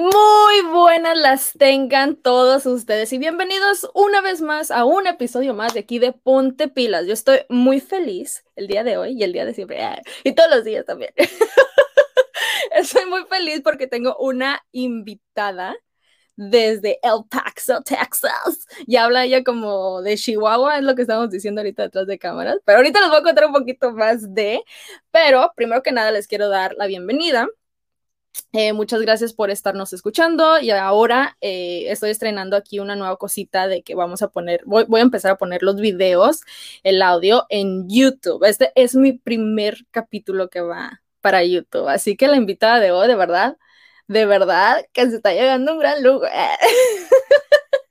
Muy buenas las tengan todos ustedes y bienvenidos una vez más a un episodio más de aquí de Ponte Pilas. Yo estoy muy feliz el día de hoy y el día de siempre y todos los días también. estoy muy feliz porque tengo una invitada desde El Paso, Texas. Y habla ella como de Chihuahua, es lo que estamos diciendo ahorita detrás de cámaras. Pero ahorita les voy a contar un poquito más de. Pero primero que nada les quiero dar la bienvenida eh, muchas gracias por estarnos escuchando y ahora eh, estoy estrenando aquí una nueva cosita de que vamos a poner, voy, voy, a empezar a poner los videos, el audio en YouTube. Este es mi primer capítulo que va para YouTube, así que la invitada de hoy, de verdad, de verdad que se está llegando un gran lugar.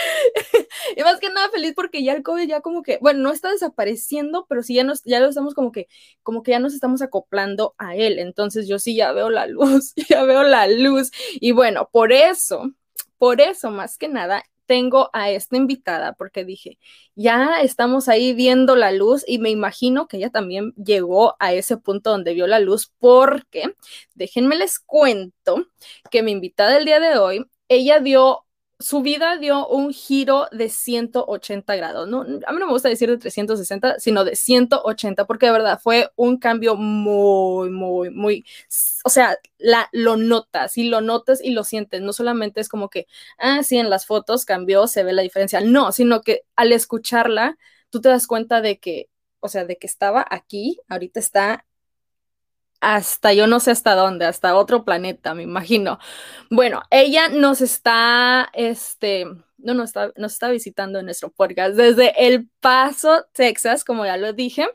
y más que nada feliz porque ya el COVID ya como que, bueno, no está desapareciendo, pero sí ya, nos, ya lo estamos como que, como que ya nos estamos acoplando a él. Entonces yo sí ya veo la luz, ya veo la luz. Y bueno, por eso, por eso más que nada, tengo a esta invitada porque dije, ya estamos ahí viendo la luz y me imagino que ella también llegó a ese punto donde vio la luz porque, déjenme les cuento que mi invitada el día de hoy, ella dio su vida dio un giro de 180 grados. No, a mí no me gusta decir de 360, sino de 180, porque de verdad fue un cambio muy, muy, muy, o sea, la, lo notas y lo notas y lo sientes. No solamente es como que, ah, sí, en las fotos cambió, se ve la diferencia. No, sino que al escucharla, tú te das cuenta de que, o sea, de que estaba aquí, ahorita está hasta yo no sé hasta dónde, hasta otro planeta, me imagino. Bueno, ella nos está, este, no nos está, nos está visitando en nuestro podcast desde El Paso, Texas, como ya lo dije.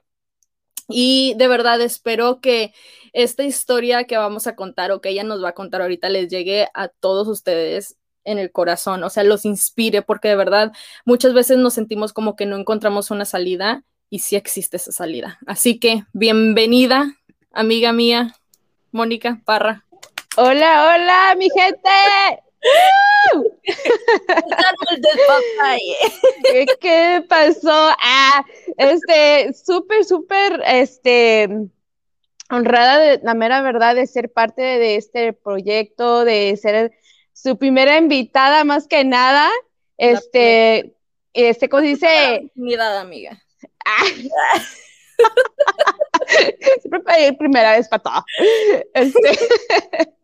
Y de verdad espero que esta historia que vamos a contar o que ella nos va a contar ahorita les llegue a todos ustedes en el corazón, o sea, los inspire, porque de verdad muchas veces nos sentimos como que no encontramos una salida y sí existe esa salida. Así que bienvenida, amiga mía, Mónica Parra. Hola, hola, mi gente. ¿Qué, pasó? Ah, este, súper, súper, este, honrada de la mera verdad de ser parte de este proyecto, de ser su primera invitada más que nada. Este, este, ¿cómo dice? Unidad, amiga. Ah. Siempre pedí primera vez para todo. Este,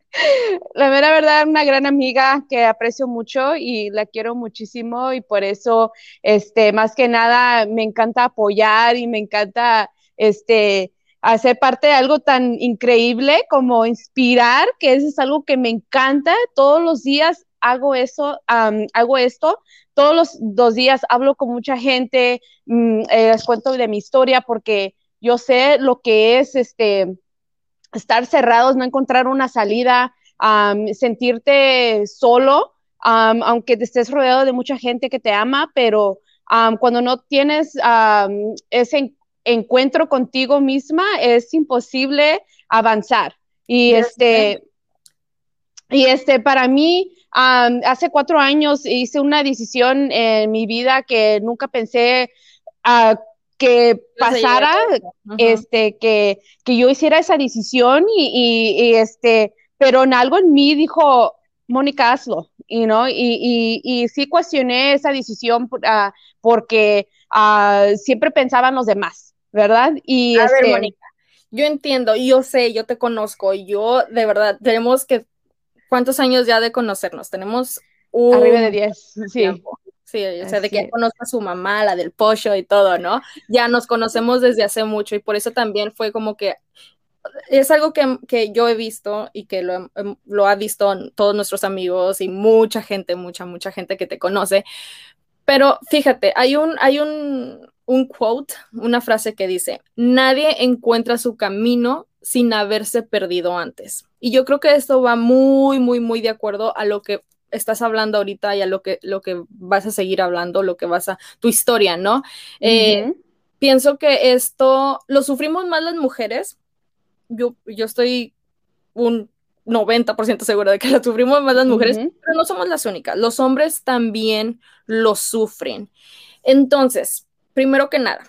la mera verdad, una gran amiga que aprecio mucho y la quiero muchísimo y por eso, este, más que nada, me encanta apoyar y me encanta, este, hacer parte de algo tan increíble como inspirar, que eso es algo que me encanta. Todos los días hago eso, hago esto. Todos los dos días hablo con mucha gente, mm, eh, les cuento de mi historia porque yo sé lo que es este, estar cerrados, no encontrar una salida, sentirte solo, aunque te estés rodeado de mucha gente que te ama, pero cuando no tienes ese encuentro contigo misma, es imposible avanzar. Y este, y este, para mí, hace cuatro años hice una decisión en mi vida que nunca pensé uh, que pasara, este, que, que, yo hiciera esa decisión y, este, pero en algo en mí dijo, Mónica, hazlo, you know? y, y, sí cuestioné esa decisión uh, porque uh, siempre pensaban los demás, ¿verdad? Y A este, ver, Mónica, yo entiendo, yo sé, yo te conozco, yo de verdad, tenemos que, ¿cuántos años ya de conocernos? Tenemos un... Arriba de 10, sí. Sí, o sea, de que conozca a su mamá, la del pollo y todo, ¿no? Ya nos conocemos desde hace mucho y por eso también fue como que es algo que, que yo he visto y que lo, em, lo ha visto todos nuestros amigos y mucha gente, mucha, mucha gente que te conoce. Pero fíjate, hay un, hay un, un quote, una frase que dice, nadie encuentra su camino sin haberse perdido antes. Y yo creo que esto va muy, muy, muy de acuerdo a lo que estás hablando ahorita y a lo que, lo que vas a seguir hablando, lo que vas a, tu historia, ¿no? Eh, pienso que esto lo sufrimos más las mujeres. Yo, yo estoy un 90% segura de que lo sufrimos más las mujeres, pero no somos las únicas. Los hombres también lo sufren. Entonces, primero que nada,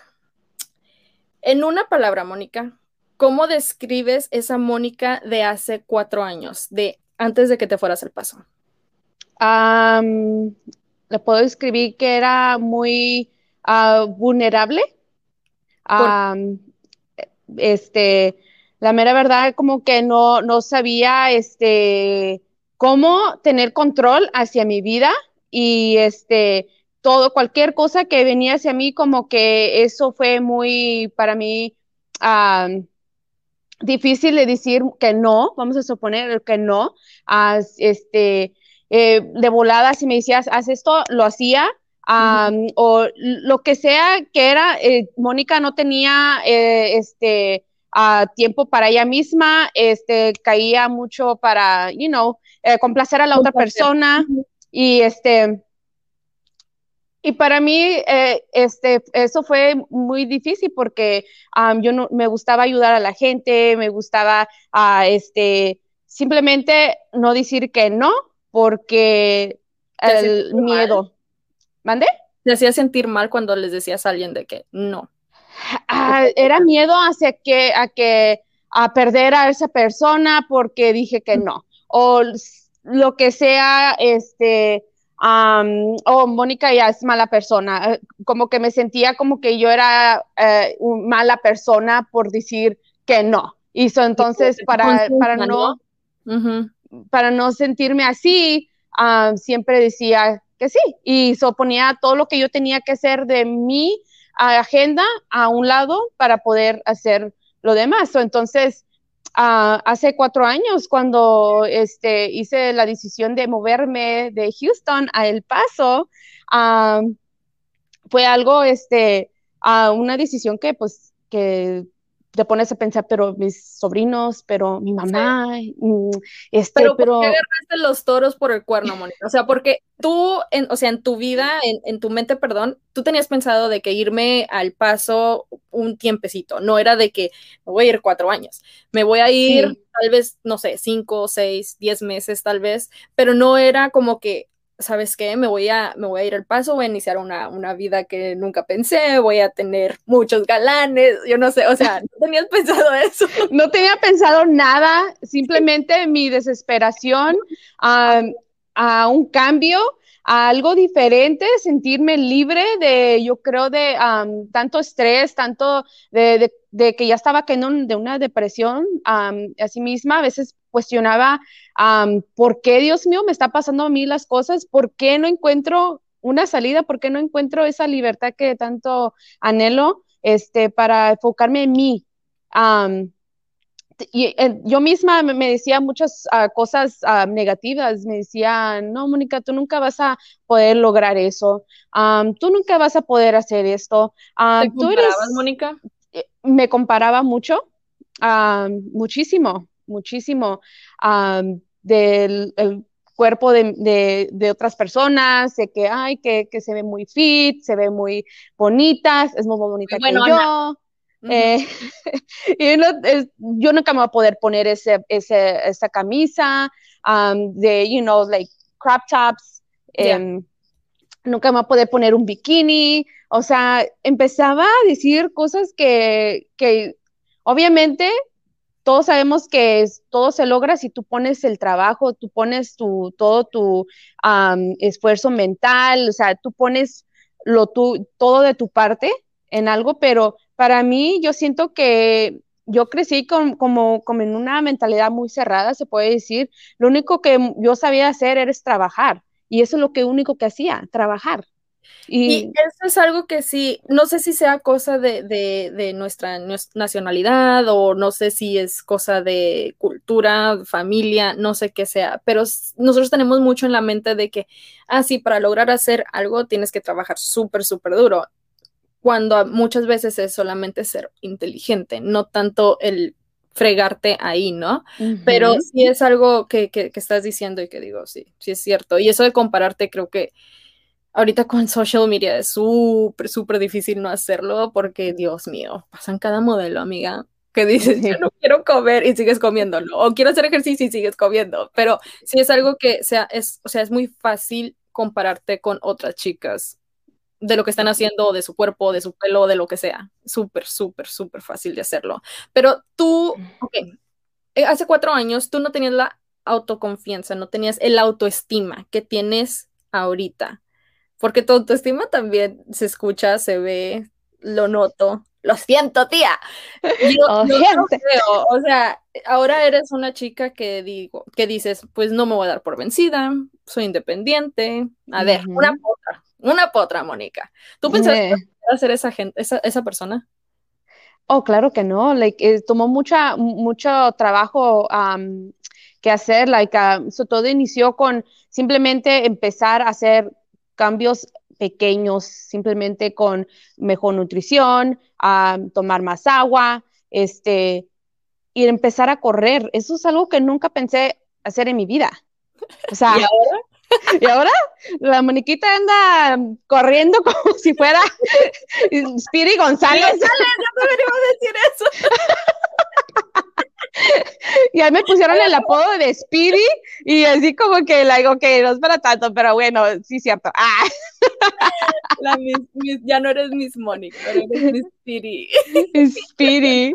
en una palabra, Mónica, ¿cómo describes esa Mónica de hace cuatro años, de antes de que te fueras al paso? Le puedo describir que era muy uh, vulnerable. este, la mera verdad, como que no, no sabía este, cómo tener control hacia mi vida y este, todo, cualquier cosa que venía hacia mí, como que eso fue muy para mí difícil de decir que no, vamos a suponer que no, este, eh, de volada, si me decías, haz esto, lo hacía, o lo que sea que era, eh, Mónica no tenía eh, este, tiempo para ella misma, este, caía mucho para, you know, complacer a la otra persona y este, y para mí, eh, este, eso fue muy difícil porque yo no, me gustaba ayudar a la gente, me gustaba uh, este, simplemente no decir que no, porque el miedo. ¿Mande? ¿Te hacía sentir mal cuando les decías a alguien de que no? Ah, era miedo hacia que, a que, a perder a esa persona porque dije que no. O lo que sea, este, um, oh, Mónica ya es mala persona, eh, como que me sentía como que yo era eh, mala persona por decir que no. Y entonces para, para no, para no sentirme así, siempre decía que sí. Y so, ponía todo lo que yo tenía que hacer de mi agenda a un lado para poder hacer lo demás. entonces, hace cuatro años cuando este, hice la decisión de moverme de Houston a El Paso, fue algo, este, una decisión que pues que te pones a pensar, pero mis sobrinos, pero mi mamá, mm, este, pero, pero... ¿por qué agarraste los toros por el cuerno, Mónica? O sea, porque tú, en, o sea, en tu vida, en, en, tu mente, perdón, tú tenías pensado de que irme al paso un tiempecito, no era de que me voy a ir cuatro años, me voy a ir tal vez, no sé, cinco, seis, diez meses tal vez, pero no era como que, ¿sabes qué? Me voy a, me voy a ir al paso, voy a iniciar una, una, vida que nunca pensé, voy a tener muchos galanes, yo no sé, o sea, ¿no tenías pensado eso? No tenía pensado nada, simplemente mi desesperación a, a un cambio, algo diferente, sentirme libre de, yo creo, de tanto estrés, tanto de, de, que ya estaba cayendo de una depresión a sí misma, a veces cuestionaba por qué, Dios mío, me está pasando a mí las cosas, por qué no encuentro una salida, por qué no encuentro esa libertad que tanto anhelo este, para enfocarme en mí. Y eh, yo misma me, decía muchas ah, cosas ah, negativas, me decía, no, Mónica, tú nunca vas a poder lograr eso, tú nunca vas a poder hacer esto. ¿Te ¿Tú comparabas, Mónica? Eh, me comparaba mucho, muchísimo, muchísimo del cuerpo de, de, otras personas, de que, ay, que, que, se ve muy fit, se ve muy bonita, es muy bonita que yo. Eh, y yo nunca me voy a poder poner ese, ese, esa camisa de, you know, like crop tops. Em, nunca me voy a poder poner un bikini. O sea, empezaba a decir cosas que, que obviamente todos sabemos que todo se logra si tú pones el trabajo, tú pones tu, todo tu esfuerzo mental, o sea, tú pones lo tú, todo de tu parte en algo, pero para mí yo siento que yo crecí con, como, como en una mentalidad muy cerrada, se puede decir. Lo único que yo sabía hacer era trabajar y eso es lo que único que hacía, trabajar. Y, eso es algo que sí, no sé si sea cosa de, nuestra, nacionalidad o no sé si es cosa de cultura, familia, no sé qué sea, pero nosotros tenemos mucho en la mente de que, ah, sí, para lograr hacer algo tienes que trabajar súper, súper duro, cuando muchas veces es solamente ser inteligente, no tanto el fregarte ahí, ¿no? Pero sí es algo que, que, que estás diciendo y que digo, sí, sí es cierto. Y eso de compararte creo que ahorita con social media es súper, súper difícil no hacerlo porque, Dios mío, pasan cada modelo, amiga, que dices, yo no quiero comer y sigues comiéndolo, o quiero hacer ejercicio y sigues comiendo, pero sí es algo que sea, es, o sea, es muy fácil compararte con otras chicas de lo que están haciendo, de su cuerpo, de su pelo, de lo que sea. Súper, súper, súper fácil de hacerlo. Pero tú, ok, eh, hace cuatro años tú no tenías la autoconfianza, no tenías el autoestima que tienes ahorita. Porque tu autoestima también se escucha, se ve, lo noto. Lo siento, tía. Yo, Oh, yo no gente. creo, o sea, ahora eres una chica que digo, que dices, pues no me voy a dar por vencida, soy independiente. A ver, una potra, una potra, Mónica. ¿Tú pensabas Eh. que iba a ser esa gente, esa, esa persona? Oh, claro que no. Like, eh, tomó mucha, mucho trabajo um, que hacer. Like, so todo inició con simplemente empezar a hacer cambios pequeños, simplemente con mejor nutrición, um, tomar más agua, este, y empezar a correr. Eso es algo que nunca pensé hacer en mi vida. O sea, ¿Y ahora? la Moniquita anda corriendo como si fuera Speedy González. No deberíamos decir eso. Y ahí me pusieron el apodo de Speedy y así como que, like, ok, no es para tanto, pero bueno, sí, cierto. Ah, La Miss- Miss- ya no eres Miss Mónica, pero eres Miss Piri. Speedy.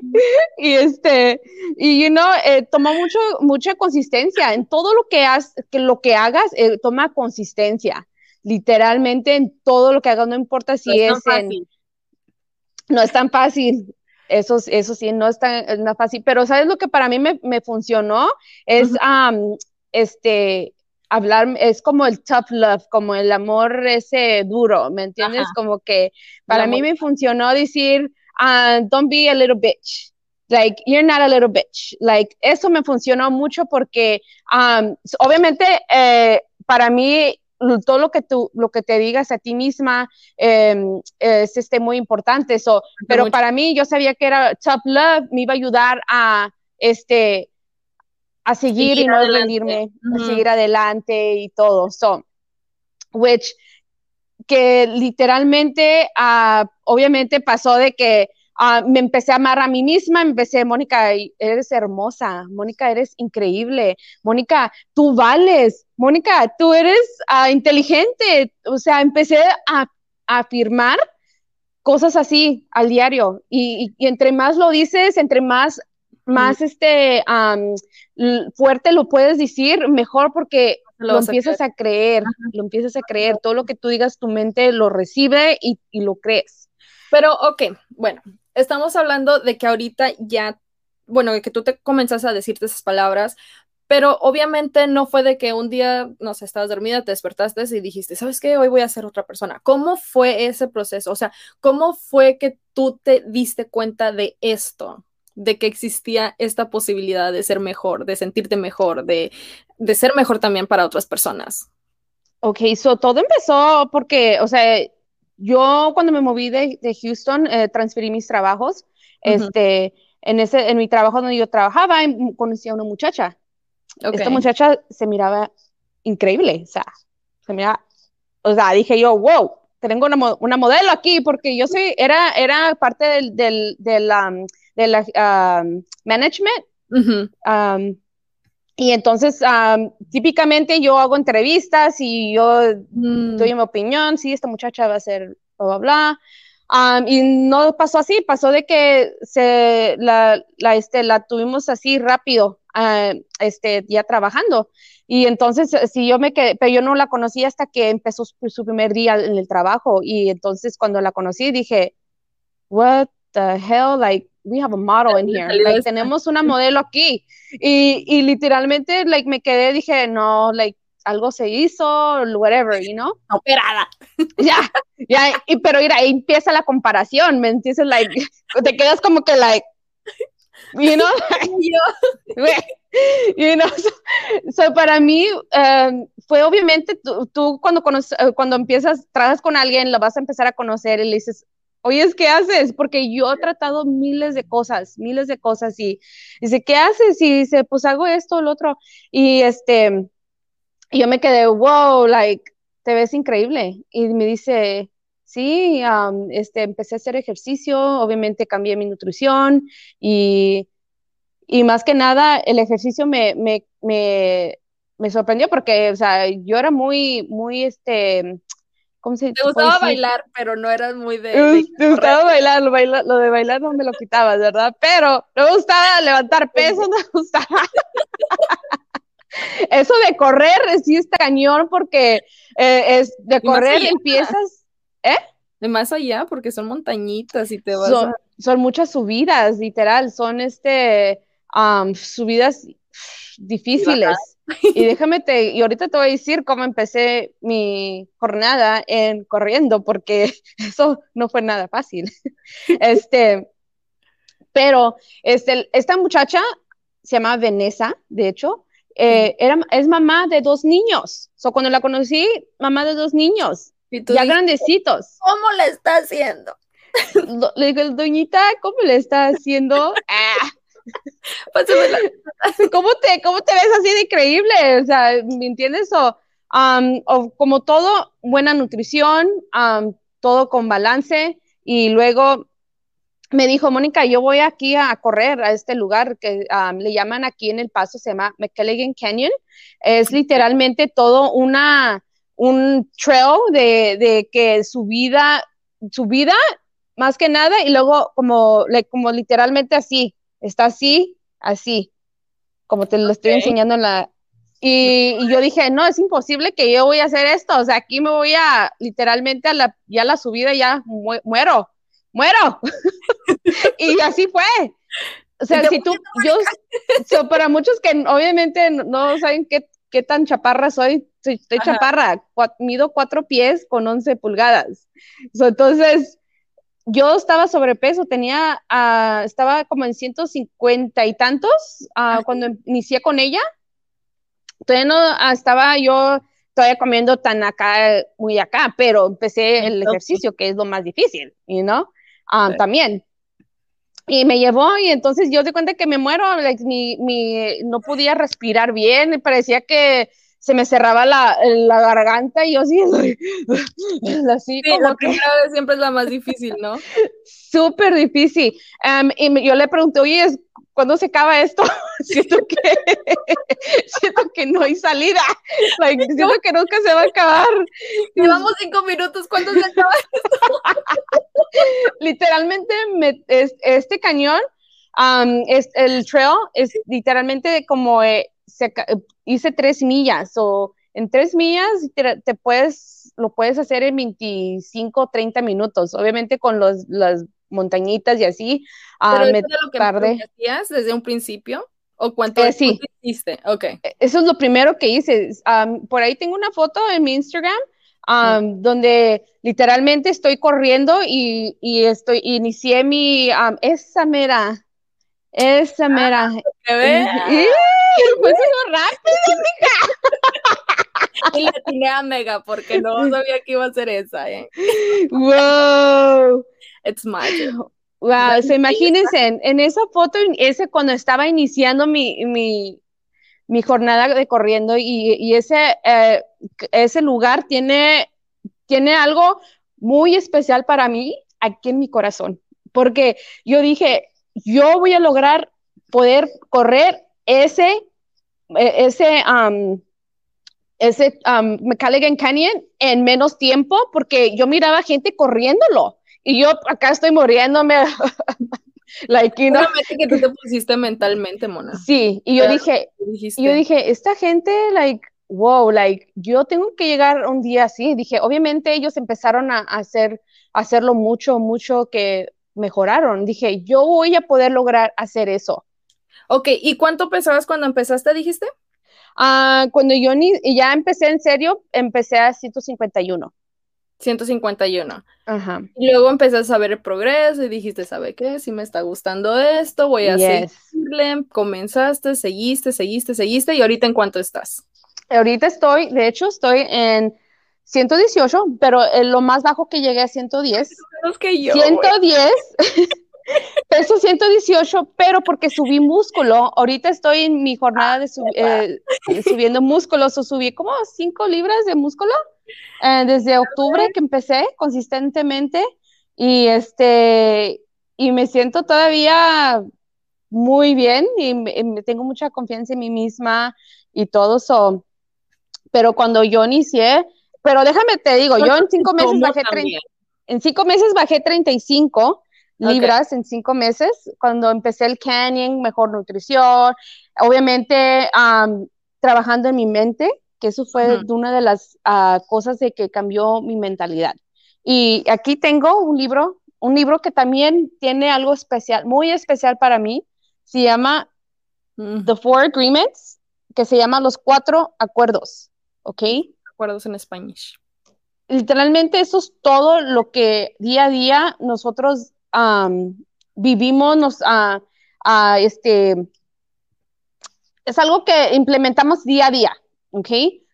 Y este, y you know, eh, toma mucho, mucha consistencia en todo lo que, has, que lo que hagas, eh, toma consistencia. Literalmente en todo lo que hagas, no importa si No es es, tan en, fácil. no es tan fácil. Eso, eso sí, no es tan, es fácil. Pero ¿sabes lo que para mí me, me funcionó? Es, am, este, hablar, es como el tough love, como el amor ese duro, ¿me entiendes? Ajá. Como que para mí me funcionó decir, ah, don't be a little bitch. Like, you're not a little bitch. Like, eso me funcionó mucho porque, um, obviamente, eh, para mí, todo lo que tú, lo que te digas a ti misma em, es este, muy importante. So, pero mucho. para mí, yo sabía que era Top Love, me iba a ayudar a, este, a seguir, Seguir y no rendirme, a seguir adelante y todo. So, which, que literalmente, ah, obviamente pasó de que ah, me empecé a amar a mí misma, empecé, Mónica, eres hermosa, Mónica, eres increíble, Mónica, tú vales, Mónica, tú eres ah, inteligente, o sea, empecé a, a afirmar cosas así al diario. Y, y- y entre más lo dices, entre más, más este, l- fuerte lo puedes decir, mejor porque Lo lo, vas a empiezas a creer, lo empiezas a creer, todo lo que tú digas, tu mente lo recibe y, y lo crees. Pero, ok, bueno, estamos hablando de que ahorita ya, bueno, de que tú te comenzaste a decirte esas palabras, pero obviamente no fue de que un día, no sé, estabas dormida, te despertaste y dijiste, ¿sabes qué? Hoy voy a ser otra persona. ¿Cómo fue ese proceso? O sea, ¿cómo fue que tú te diste cuenta de esto? de que existía esta posibilidad de ser mejor, de sentirte mejor, de, de ser mejor también para otras personas. Ok, so todo empezó porque, o sea, yo cuando me moví de, de Houston, eh, transferí mis trabajos. Ujú. Este, en ese, en mi trabajo donde yo trabajaba, em, conocí a una muchacha. Ok. Esta muchacha se miraba increíble, o sea, se miraba, o sea, dije yo, wow, tengo una, una modelo aquí, porque yo soy, era, era parte del, del, del, um, de la um, management, Ujú. um, y entonces, um, típicamente yo hago entrevistas y yo Mm, doy mi opinión, sí, esta muchacha va a ser bla, bla, bla. Um, y no pasó así, pasó de que se, la, la, este, la tuvimos así rápido, ah, este, ya trabajando. Y entonces, si yo me quedé, pero yo no la conocí hasta que empezó su, su primer día en el trabajo. Y entonces, cuando la conocí, dije, what the hell, like, we have a model in ¿Dónde here, like, tenemos una modelo aquí. Y, y literalmente, like, me quedé, dije, no, like, algo se hizo, whatever, you know? operada. ya, ya, y, pero mira, ahí empieza la comparación, ¿me entiendes? Like, te quedas como que, like, you know, Yo, you know, so, so para mí um, fue obviamente tú, tú cuando, conoces, eh, cuando empiezas, trabajas con alguien, la vas a empezar a conocer y le dices, oye, ¿qué haces? Porque yo he tratado miles de cosas, miles de cosas y dice, ¿qué haces? Y dice, pues hago esto, lo otro. Y este, yo me quedé, wow, like, te ves increíble. Y me dice, sí, um, este, empecé a hacer ejercicio, obviamente cambié mi nutrición y, y más que nada el ejercicio me, me, me, me sorprendió porque, o sea, yo era muy, muy, este, ¿cómo se te gustaba decir? bailar, pero no eras muy de. De me gustaba bailar, lo, baila- lo de bailar no me lo quitabas, ¿verdad? Pero me gustaba levantar pesos, no me gustaba. Eso de correr sí está cañón porque eh, es de correr empiezas, ¿eh? De más allá, porque son montañitas y te vas son, son muchas subidas, literal, son este subidas difíciles. Y déjame te, y ahorita te voy a decir cómo empecé mi jornada en corriendo, porque eso no fue nada fácil. Este, pero este, esta muchacha se llama Vanessa, de hecho, eh, era, es mamá de dos niños. So, cuando la conocí, mamá de dos niños, ya grandecitos. ¿Cómo le está haciendo? Le digo, doñita, ¿cómo le está haciendo? Ah. ¿Cómo, te, ¿Cómo te ves así de increíble? O sea, ¿me entiendes? O, o como todo, buena nutrición, todo con balance. Y luego me dijo, Mónica, yo voy aquí a correr a este lugar que le llaman aquí en El Paso, se llama McKelligan Canyon. Es literalmente todo una, un trail de, de que su vida, su vida, más que nada, y luego como, como literalmente así, está así, así, como te lo estoy enseñando en la... Y, yo dije, no, es imposible que yo voy a hacer esto, o sea, aquí me voy a, literalmente, a la, ya la subida ya muero, muero. y así fue. O sea, si tú, yo, para muchos que obviamente no saben qué, qué tan chaparra soy, soy estoy chaparra, mido cuatro pies con once pulgadas. entonces, yo estaba sobrepeso, tenía, uh, estaba como en 150 y tantos uh, cuando inicié con ella. Todavía no uh, estaba yo todavía comiendo tan acá, muy acá, pero empecé el ejercicio, que es lo más difícil, you know, sí. también. Y me llevó y entonces yo di cuenta que me muero, like, mi, mi, no podía respirar bien, parecía que se me cerraba la, la garganta y yo así, así sí, la primera vez siempre es la más difícil, ¿no? Súper difícil. Um, y yo le pregunté, oye, ¿cuándo se acaba esto? siento que siento que no hay salida. Like, siento que nunca se va a acabar. Llevamos cinco minutos, ¿cuándo se acaba esto? Literalmente, me, este cañón, um, es, el trail es literalmente como eh, hice tres millas o en tres millas te, puedes, lo puedes hacer en 25, 30 minutos, obviamente con los, las montañitas y así. Ah, ¿Pero me eso lo que tardé. hacías desde un principio? ¿O cuánto eh, sí. hiciste? Ok. E, eso es lo primero que hice. por ahí tengo una foto en mi Instagram donde literalmente estoy corriendo y, y estoy, inicié mi, esa mera, esa ah, mera. Fue rápido, Y le atiné a Mega porque no sabía que iba a ser esa, ¿eh? Wow. It's magic. Wow, se imagínense, en, esa foto, ese cuando estaba iniciando mi, mi, mi jornada de corriendo y, y ese, eh, ese lugar tiene, tiene algo muy especial para mí aquí en mi corazón, porque yo dije, yo voy a lograr poder correr ese, e, ese, um, ese um, Canyon en menos tiempo porque yo miraba gente corriéndolo y yo acá estoy muriéndome. like, you know. que tú te pusiste mentalmente, Mona. Sí, y yo dije, yo dije, esta gente, like, wow, like, yo tengo que llegar un día así. Dije, obviamente ellos empezaron a, hacer, a hacerlo mucho, mucho que mejoraron. Dije, yo voy a poder lograr hacer eso. Ok, ¿y cuánto pesabas cuando empezaste, dijiste? Ah, cuando yo ni, ya empecé en serio, empecé a 151. 151. Ajá. Y luego empezaste a ver el progreso y dijiste, ¿sabe qué? Si me está gustando esto, voy a seguirle. Comenzaste, seguiste, seguiste, seguiste. ¿Y ahorita en cuánto estás? Ahorita estoy, de hecho, estoy en 118, pero lo más bajo que llegué a 110. Menos que yo. 110. Peso 118, pero porque subí músculo. Ahorita estoy en mi jornada de eh, subiendo músculos. O subí como 5 libras de músculo eh, desde octubre que empecé consistentemente. Y este y me siento todavía muy bien y, tengo mucha confianza en mí misma y todo eso. Pero cuando yo inicié, pero déjame te digo, yo en cinco meses bajé 30, en cinco meses bajé 35 libras en cinco meses. Cuando empecé el canyon, mejor nutrición. Obviamente, trabajando en mi mente, que eso fue una de las ah, cosas de que cambió mi mentalidad. Y aquí tengo un libro, un libro que también tiene algo especial, muy especial para mí. Se llama mm. The Four Agreements, que se llama Los Cuatro Acuerdos, ¿ok? Acuerdos en español. Literalmente eso es todo lo que día a día nosotros vivimos, nos, uh, este, es algo que implementamos día a día, ¿ok?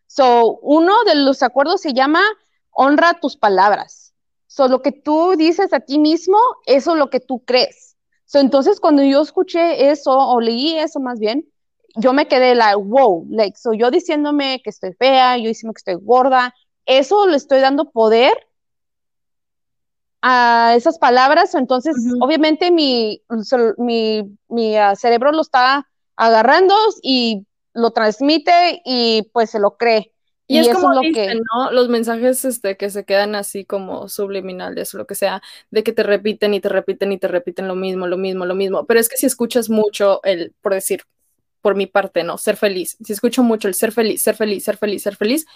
So, uno de los acuerdos se llama honra tus palabras. So, lo que tú dices a ti mismo, eso es lo que tú crees. So, entonces, cuando yo escuché eso, o leí eso más bien, yo me quedé like, wow, like, so yo diciéndome que estoy fea, yo diciéndome que estoy gorda, eso le estoy dando poder a esas palabras, entonces obviamente mi, mi, ah, cerebro lo está agarrando y lo transmite y pues se lo cree. Y, es como lo que... ¿no? Los mensajes este, que se quedan así como subliminales o lo que sea, de que te repiten y te repiten y te repiten lo mismo, lo mismo, lo mismo. Pero es que si escuchas mucho el, por decir, por mi parte, ¿no? Ser feliz. Si escucho mucho el ser feliz, ser feliz, ser feliz, ser feliz,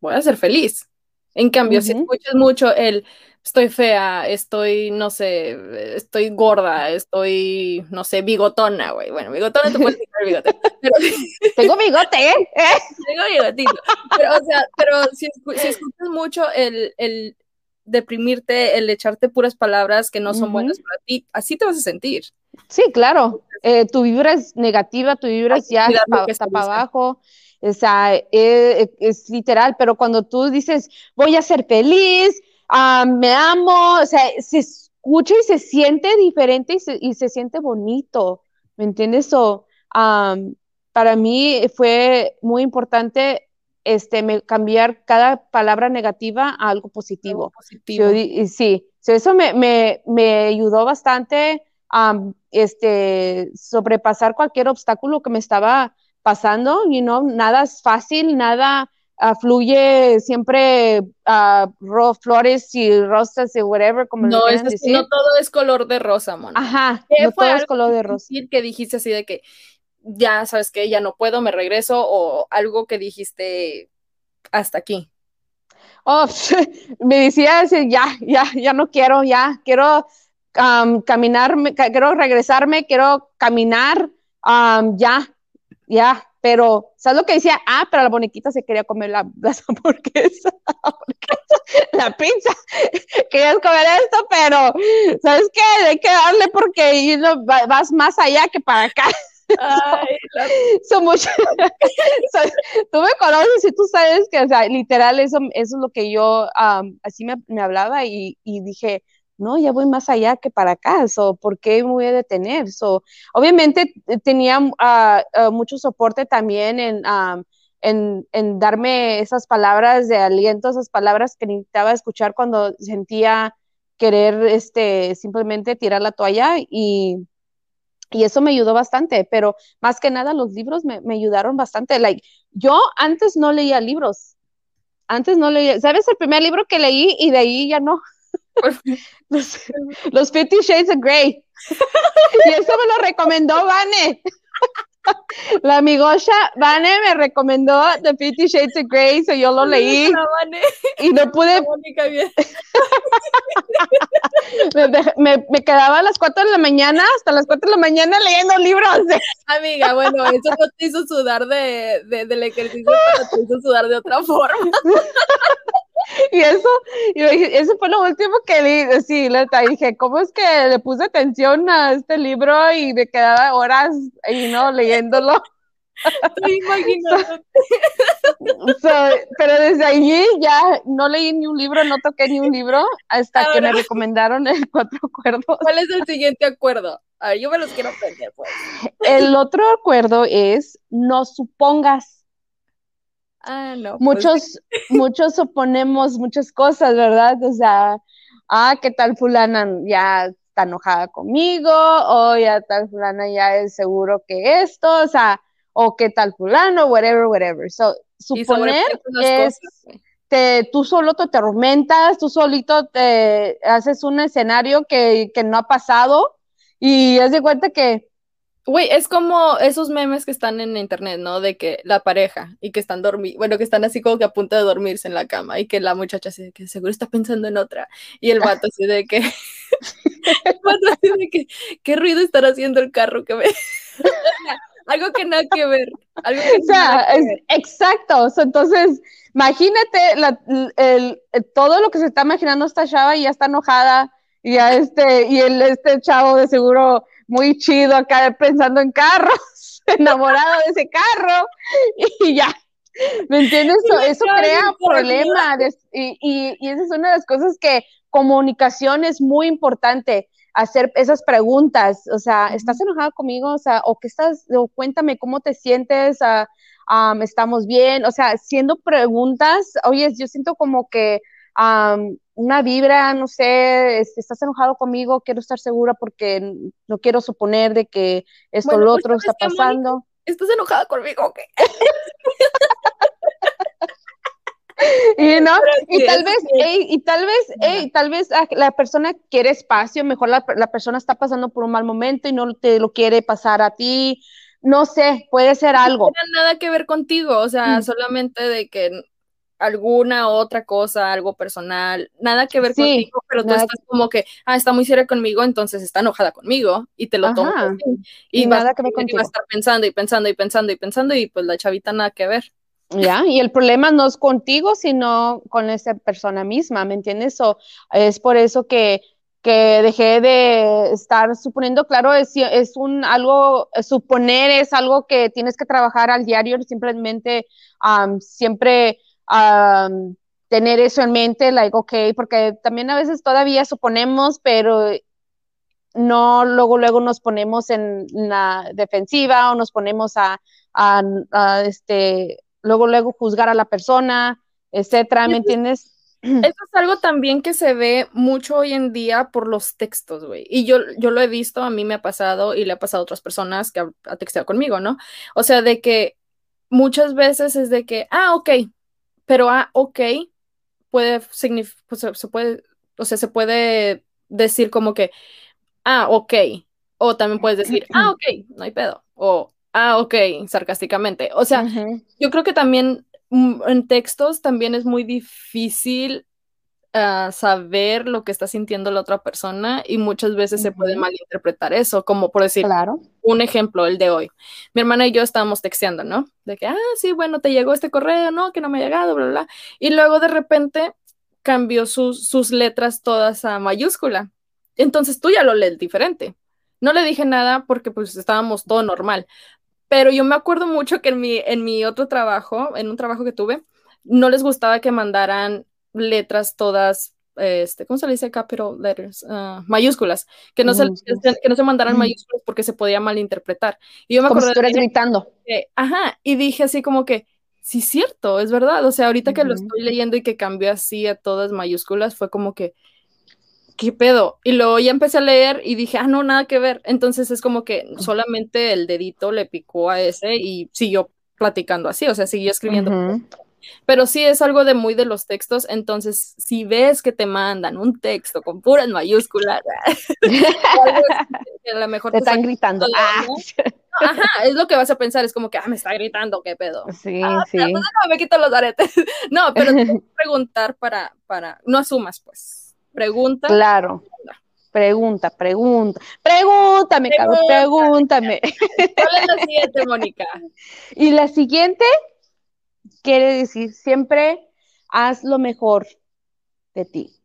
voy a ser feliz. En cambio, si escuchas mucho el estoy fea, estoy, no sé, estoy gorda, estoy, no sé, bigotona, güey. Bueno, bigotona te puedes quitar bigote. Tengo bigote, ¿eh? Tengo bigotito. Pero, o sea, pero si, escuchas mucho el, el, deprimirte, el echarte puras palabras que no son buenas para ti, así te vas a sentir. Sí, claro. Eh, tu vibra es negativa, tu vibra es ya está para abajo. O sea, eh, es literal, pero cuando tú dices, voy a ser feliz, Ah, me amo, o sea, se escucha y se siente diferente y se, siente bonito, ¿me entiendes? So, para mí fue muy importante este, cambiar cada palabra negativa a algo positivo. sí, eso me, ayudó bastante a este, sobrepasar cualquier obstáculo que me estaba pasando, you know, nada es fácil, nada fluye siempre a flores y rosas y whatever, como no, es, decir. no todo es color de rosa, Mona. Ajá, no todo es color de rosa. Que dijiste así de que ya sabes que ya no puedo, me regreso, o algo que dijiste hasta aquí. Oh, me decía ya, ya, ya no quiero, ya, quiero caminar, quiero regresarme, quiero caminar, ya, ya, pero, ¿sabes lo que decía? Ah, pero la boniquita se quería comer la, las hamburguesas, la pizza, querías comer esto, pero, ¿sabes qué? Hay que darle porque vas más allá que para acá. Ay, son mucho, tú me conoces y tú sabes que, o sea, literal, eso, eso es lo que yo, así me, me hablaba y, y dije, no, ya voy más allá que para acá, so, ¿por qué me voy a detener? So, obviamente eh, tenía ah, mucho soporte también ah, en, en, darme esas palabras de aliento, esas palabras que necesitaba escuchar cuando sentía querer este, simplemente tirar la toalla y, y eso me ayudó bastante, pero más que nada los libros me, me ayudaron bastante. Like, yo antes no leía libros, antes no leía, ¿sabes? El primer libro que leí y de ahí ya no. los, los Fifty Shades of Grey. y eso me lo recomendó Vane. La amigosha Vane me recomendó The Fifty Shades of Grey, so yo lo leí y no pude. me, me, quedaba a las 4 de la mañana, hasta las 4 de la mañana leyendo libros. Amiga, bueno, eso no te hizo sudar de, de, del ejercicio, pero te hizo sudar de otra forma. y eso, y eso fue lo último que leí, sí, dije, ¿cómo es que le puse atención a este libro y me quedaba horas y no leyéndolo? Estoy imaginando. pero desde allí ya no leí ni un libro, no toqué ni un libro hasta que me recomendaron el cuatro acuerdos. ¿Cuál es el siguiente acuerdo? A ver, yo me los quiero aprender, pues. El otro acuerdo es no supongas. Ah, no. Pues muchos, muchos oponemos muchas cosas, ¿verdad? O sea, ah, ¿qué tal fulana ya está enojada conmigo? O ya tal fulana ya es seguro que esto, o sea, o qué tal fulano, whatever, whatever. So, suponer es, te, tú solo te tormentas, tú solito te haces un escenario que, que no ha pasado y haz de cuenta que Güey, es como esos memes que están en internet, ¿no? De que la pareja y que están dormidos, bueno, que están así como que a punto de dormirse en la cama y que la muchacha así de que seguro está pensando en otra y el vato así de que, el vato así de que, ¿qué ruido estará haciendo el carro que ve? algo que nada que ver. Algo que o sea, es, exacto. entonces, imagínate el, todo lo que se está imaginando esta chava y ya está enojada y ya este, y el, este chavo de seguro muy chido acá pensando en carros, enamorado de ese carro y ya. ¿Me entiendes? Eso, eso crea problemas y, y, y esa es una de las cosas que comunicación es muy importante hacer esas preguntas, o sea, ¿estás enojado conmigo? O sea, o qué estás, o cuéntame cómo te sientes, uh, estamos bien, o sea, haciendo preguntas, oye, yo siento como que una vibra, no sé, este, estás enojado conmigo, quiero estar segura porque no quiero suponer de que esto o lo pues, otro está pasando. ¿Estás enojada conmigo o qué? y no y tal vez y tal vez tal vez la persona quiere espacio mejor la, persona está pasando por un mal momento y no te lo quiere pasar a ti no sé puede ser algo no tiene nada que ver contigo o sea mm. solamente de que alguna otra cosa, algo personal, nada que ver contigo, pero tú estás como que, ah, está muy seria conmigo, entonces está enojada conmigo y te lo tomas y, nada que ver contigo. a estar pensando y pensando y pensando y pensando y pues la chavita nada que ver. Ya, y el problema no es contigo, sino con esa persona misma, ¿me entiendes? O es por eso que, que dejé de estar suponiendo, claro, es, es un algo, suponer es algo que tienes que trabajar al diario, simplemente siempre tener eso en mente, like, ok, porque también a veces todavía suponemos, pero no luego luego nos ponemos en la defensiva o nos ponemos a, a este luego, luego juzgar a la persona, etcétera, ¿me entiendes? Eso es algo también que se ve mucho hoy en día por los textos, güey. Y yo, yo lo he visto, a mí me ha pasado y le ha pasado a otras personas que ha, texteado conmigo, ¿no? O sea, de que muchas veces es de que, ah, ok, pero ah, ok, puede significar, pues, se puede, o sea, se puede decir como que, ah, ok, o también puedes decir, ah, ok, no hay pedo, o Ah, ok, sarcásticamente. O sea, yo creo que también mm, en textos también es muy difícil saber lo que está sintiendo la otra persona y muchas veces se puede malinterpretar eso, como por decir, claro. un ejemplo, el de hoy. Mi hermana y yo estábamos texteando, ¿no? De que, ah, sí, bueno, te llegó este correo, ¿no? Que no me ha llegado, bla, bla, bla. Y luego de repente cambió sus, sus letras todas a mayúscula. Entonces tú ya lo lees diferente. No le dije nada porque pues estábamos todo normal, pero yo me acuerdo mucho que en mi, en mi otro trabajo, en un trabajo que tuve, no les gustaba que mandaran letras todas, este, ¿cómo se le dice capital letters? Uh, mayúsculas, que no, se, que no se mandaran mayúsculas porque se podía malinterpretar. Y yo me acuerdo como si gritando. ajá, y dije así como que, sí, cierto, es verdad. O sea, ahorita que lo estoy leyendo y que cambió así a todas mayúsculas, fue como que, ¿qué pedo? Y luego ya empecé a leer y dije, ah, no, nada que ver. Entonces es como que solamente el dedito le picó a ese y siguió platicando así, o sea, siguió escribiendo. Pero sí es algo de muy de los textos, entonces si ves que te mandan un texto con puras mayúsculas, a lo mejor te, están gritando. Ah. Ajá, es lo que vas a pensar, es como que, ah, me está gritando, qué pedo. Sí, ah, sí. No, me quito los aretes. No, pero preguntar para, para, no asumas, pues. Pregunta. Claro. Pregunta, pregunta. Pregúntame, cabrón, pregúntame. ¿Cuál es la siguiente, Mónica? Y la siguiente quiere decir siempre haz lo mejor de ti.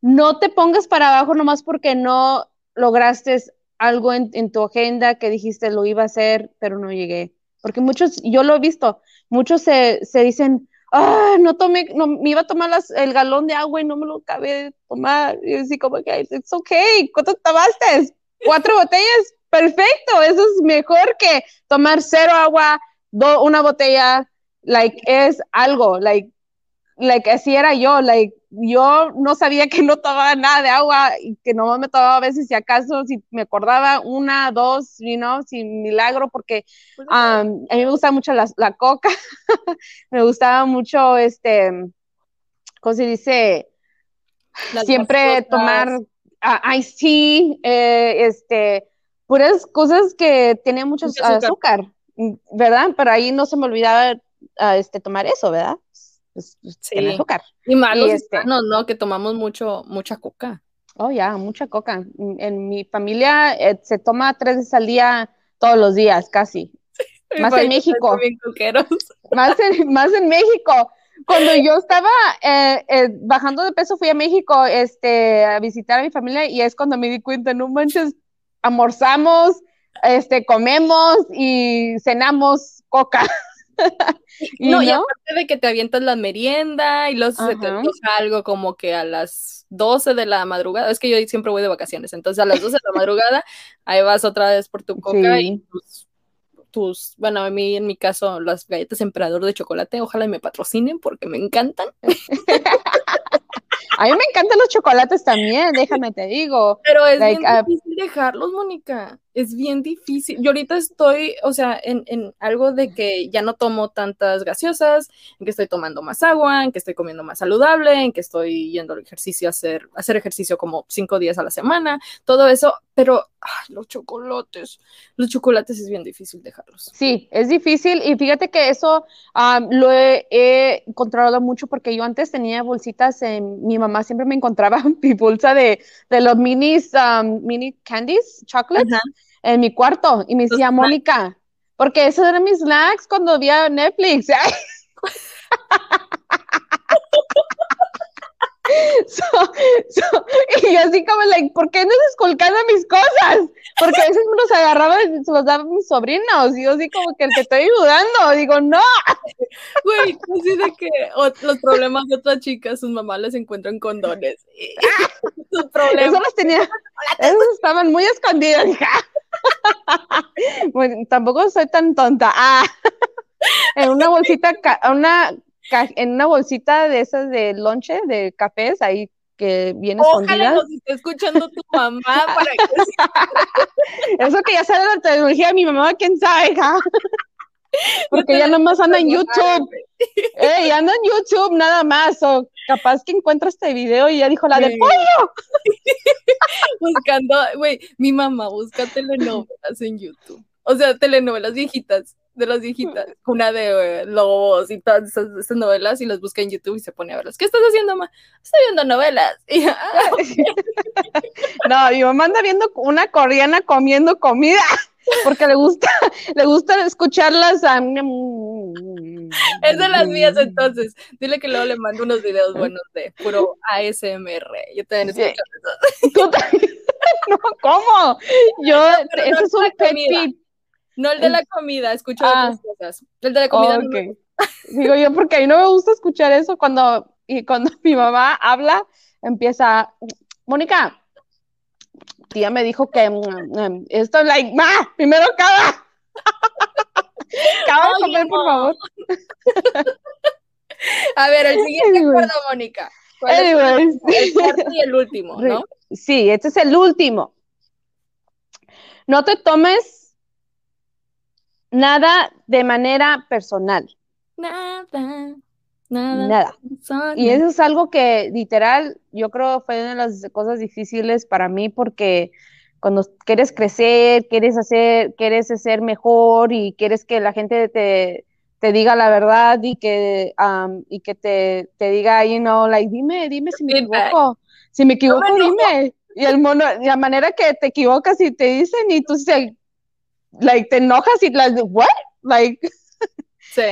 No te pongas para abajo nomás porque no lograste algo en, tu agenda que dijiste lo iba a hacer, pero no llegué. Porque muchos, yo lo he visto, muchos se, se dicen, ah, no tomé, no, me iba a tomar el galón de agua y no me lo acabé de tomar. Y así como que, it's okay, ¿cuánto tomaste? ¿Cuatro botellas? Perfecto, eso es mejor que tomar cero agua, una botella, like, es algo, like, like, así era yo, like, yo no sabía que no tomaba nada de agua y que no me tomaba a veces si acaso, si me acordaba una, dos, you know, sin milagro, porque um, a mí me gusta mucho la, la coca, me gustaba mucho, este, ¿cómo se dice? Siempre tomar, uh, I see, eh, este, puras cosas que tienen mucho Mucho azúcar. azúcar. ¿verdad? Pero ahí no se me olvidaba ah, este, tomar eso, ¿verdad? Pues, pues, Sí. azúcar. Y más Y los este- hispanos, ¿no? Que tomamos mucho, mucha coca. Oh, ya, mucha coca. En mi familia eh, se toma tres veces al día, todos los días, casi. Más en México. Más en, más en México. Cuando yo estaba eh, eh, bajando de peso, fui a México este, a visitar a mi familia y es cuando me di cuenta, no manches, almorzamos, este, comemos y cenamos coca. Y no, y no, aparte de que te avientas la merienda y luego se te algo como que a las 12 de la madrugada. Es que yo siempre voy de vacaciones, entonces a las 12 de la madrugada ahí vas otra vez por tu coca y tus, tus, bueno, a mí en mi caso las galletas emperador de chocolate, ojalá y me patrocinen porque me encantan. a mí me encantan los chocolates también, déjame te digo. Pero es Like, bien ah, difícil dejarlos, Mónica. Es bien difícil. Yo ahorita estoy, o sea, en, en algo de que ya no tomo tantas gaseosas, en que estoy tomando más agua, en que estoy comiendo más saludable, en que estoy yendo al ejercicio, a hacer, a hacer ejercicio como cinco días a la semana, todo eso. Pero ay, los chocolates, los chocolates es bien difícil dejarlos. Sí, es difícil y fíjate que eso am, lo he, he controlado mucho porque yo antes tenía bolsitas, en, mi mamá siempre me encontraba mi bolsa de, de los minis, am, mini candies, chocolates. En mi cuarto y me decía. Mónica, porque esos eran mis snacks cuando había Netflix. So, so, y yo así como, like, ¿por qué no descolcando mis cosas? Porque a veces me los agarraba y se los daba a mis sobrinos. Y yo así como que el que estoy ayudando, digo, no. Güey, así de que los problemas de otras chicas, sus mamás les encuentran condones. Y- sus problemas. Eso los tenía, esos estaban muy escondidos, hija. Bueno, tampoco soy tan tonta. Ah, en una bolsita, una, en una bolsita de esas de lonche, de cafés, ahí que viene Ojalá nos esté escuchando tu mamá para que Eso que ya sale la tecnología, mi mamá, quién sabe, hija. Porque ella nomás anda en YouTube. Ey, anda en YouTube nada más. O capaz que encuentra este video y ya dijo la Sí. pollo. buscando, güey, mi mamá busca telenovelas en YouTube. O sea, telenovelas viejitas, de las viejitas, una de eh, lobos y todas esas, esas novelas y las busca en YouTube y se pone a verlas. ¿Qué estás haciendo, mamá? Estoy viendo novelas. Y, ah, No, mi mamá anda viendo una coreana comiendo comida porque le gusta, le gusta escucharlas. a- es de las mías entonces. Dile que luego le mando unos videos buenos de puro ASMR. Yo también Sí. escucho eso. Tú también. No, ¿cómo? Yo, pero ese no es un pet peeve. No el de la comida, escucho Ah. otras cosas. El de la comida no me Ok. Digo yo, porque a mí no me gusta escuchar eso cuando, y cuando mi mamá habla, empieza, Mónica, tía me dijo que mm, mm, esto, like, ma, primero acaba. Acaba de comer, por favor. A ver, el siguiente acuerdo, Mónica. ¿Cuál es Anyways. el cuarto y el último, ¿no? Sí, este es el último. No te tomes nada de manera personal, Nada, nada. nada. Y eso es algo que literal, yo creo fue una de las cosas difíciles para mí porque cuando quieres crecer, quieres hacer, quieres ser mejor y quieres que la gente te, te diga la verdad y que, um, y que te, te diga, you know, like, dime, dime si me equivoco. Si me equivoco, dime. Y el mono, la manera que te equivocas y te dicen y tú se, like, te enojas y las, what? Like,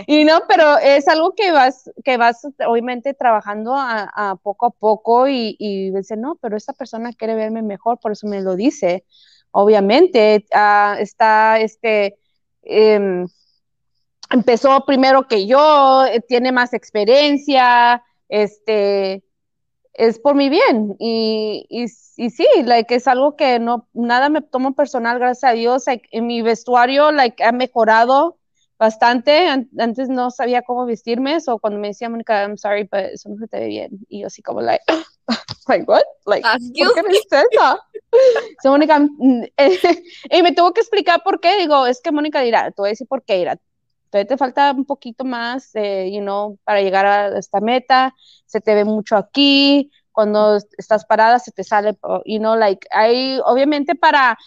Y no, pero es algo que vas, que vas obviamente trabajando a, poco a poco y, dice, no, pero esta persona quiere verme mejor, por eso me lo dice. Obviamente, ah, está este, em, empezó primero que yo, eh, tiene más experiencia, este, es por mi bien. Y, y, sí, like, es algo que no, nada me tomo personal, gracias a Dios. En mi vestuario, like, ha mejorado bastante. An- antes no sabía cómo vestirme, o cuando me decía Mónica, I'm sorry, but eso no se te ve bien. Y yo así como, like, like, what? Like, ¿por qué me dices eso? So, Mónica, mm, y me tuvo que explicar por qué. Digo, es que Mónica dirá, te voy a decir por qué, dirá. Todavía te falta un poquito más, eh, you know, para llegar a esta meta. Se te ve mucho aquí. Cuando estás parada se te sale, you know, like, hay, obviamente para,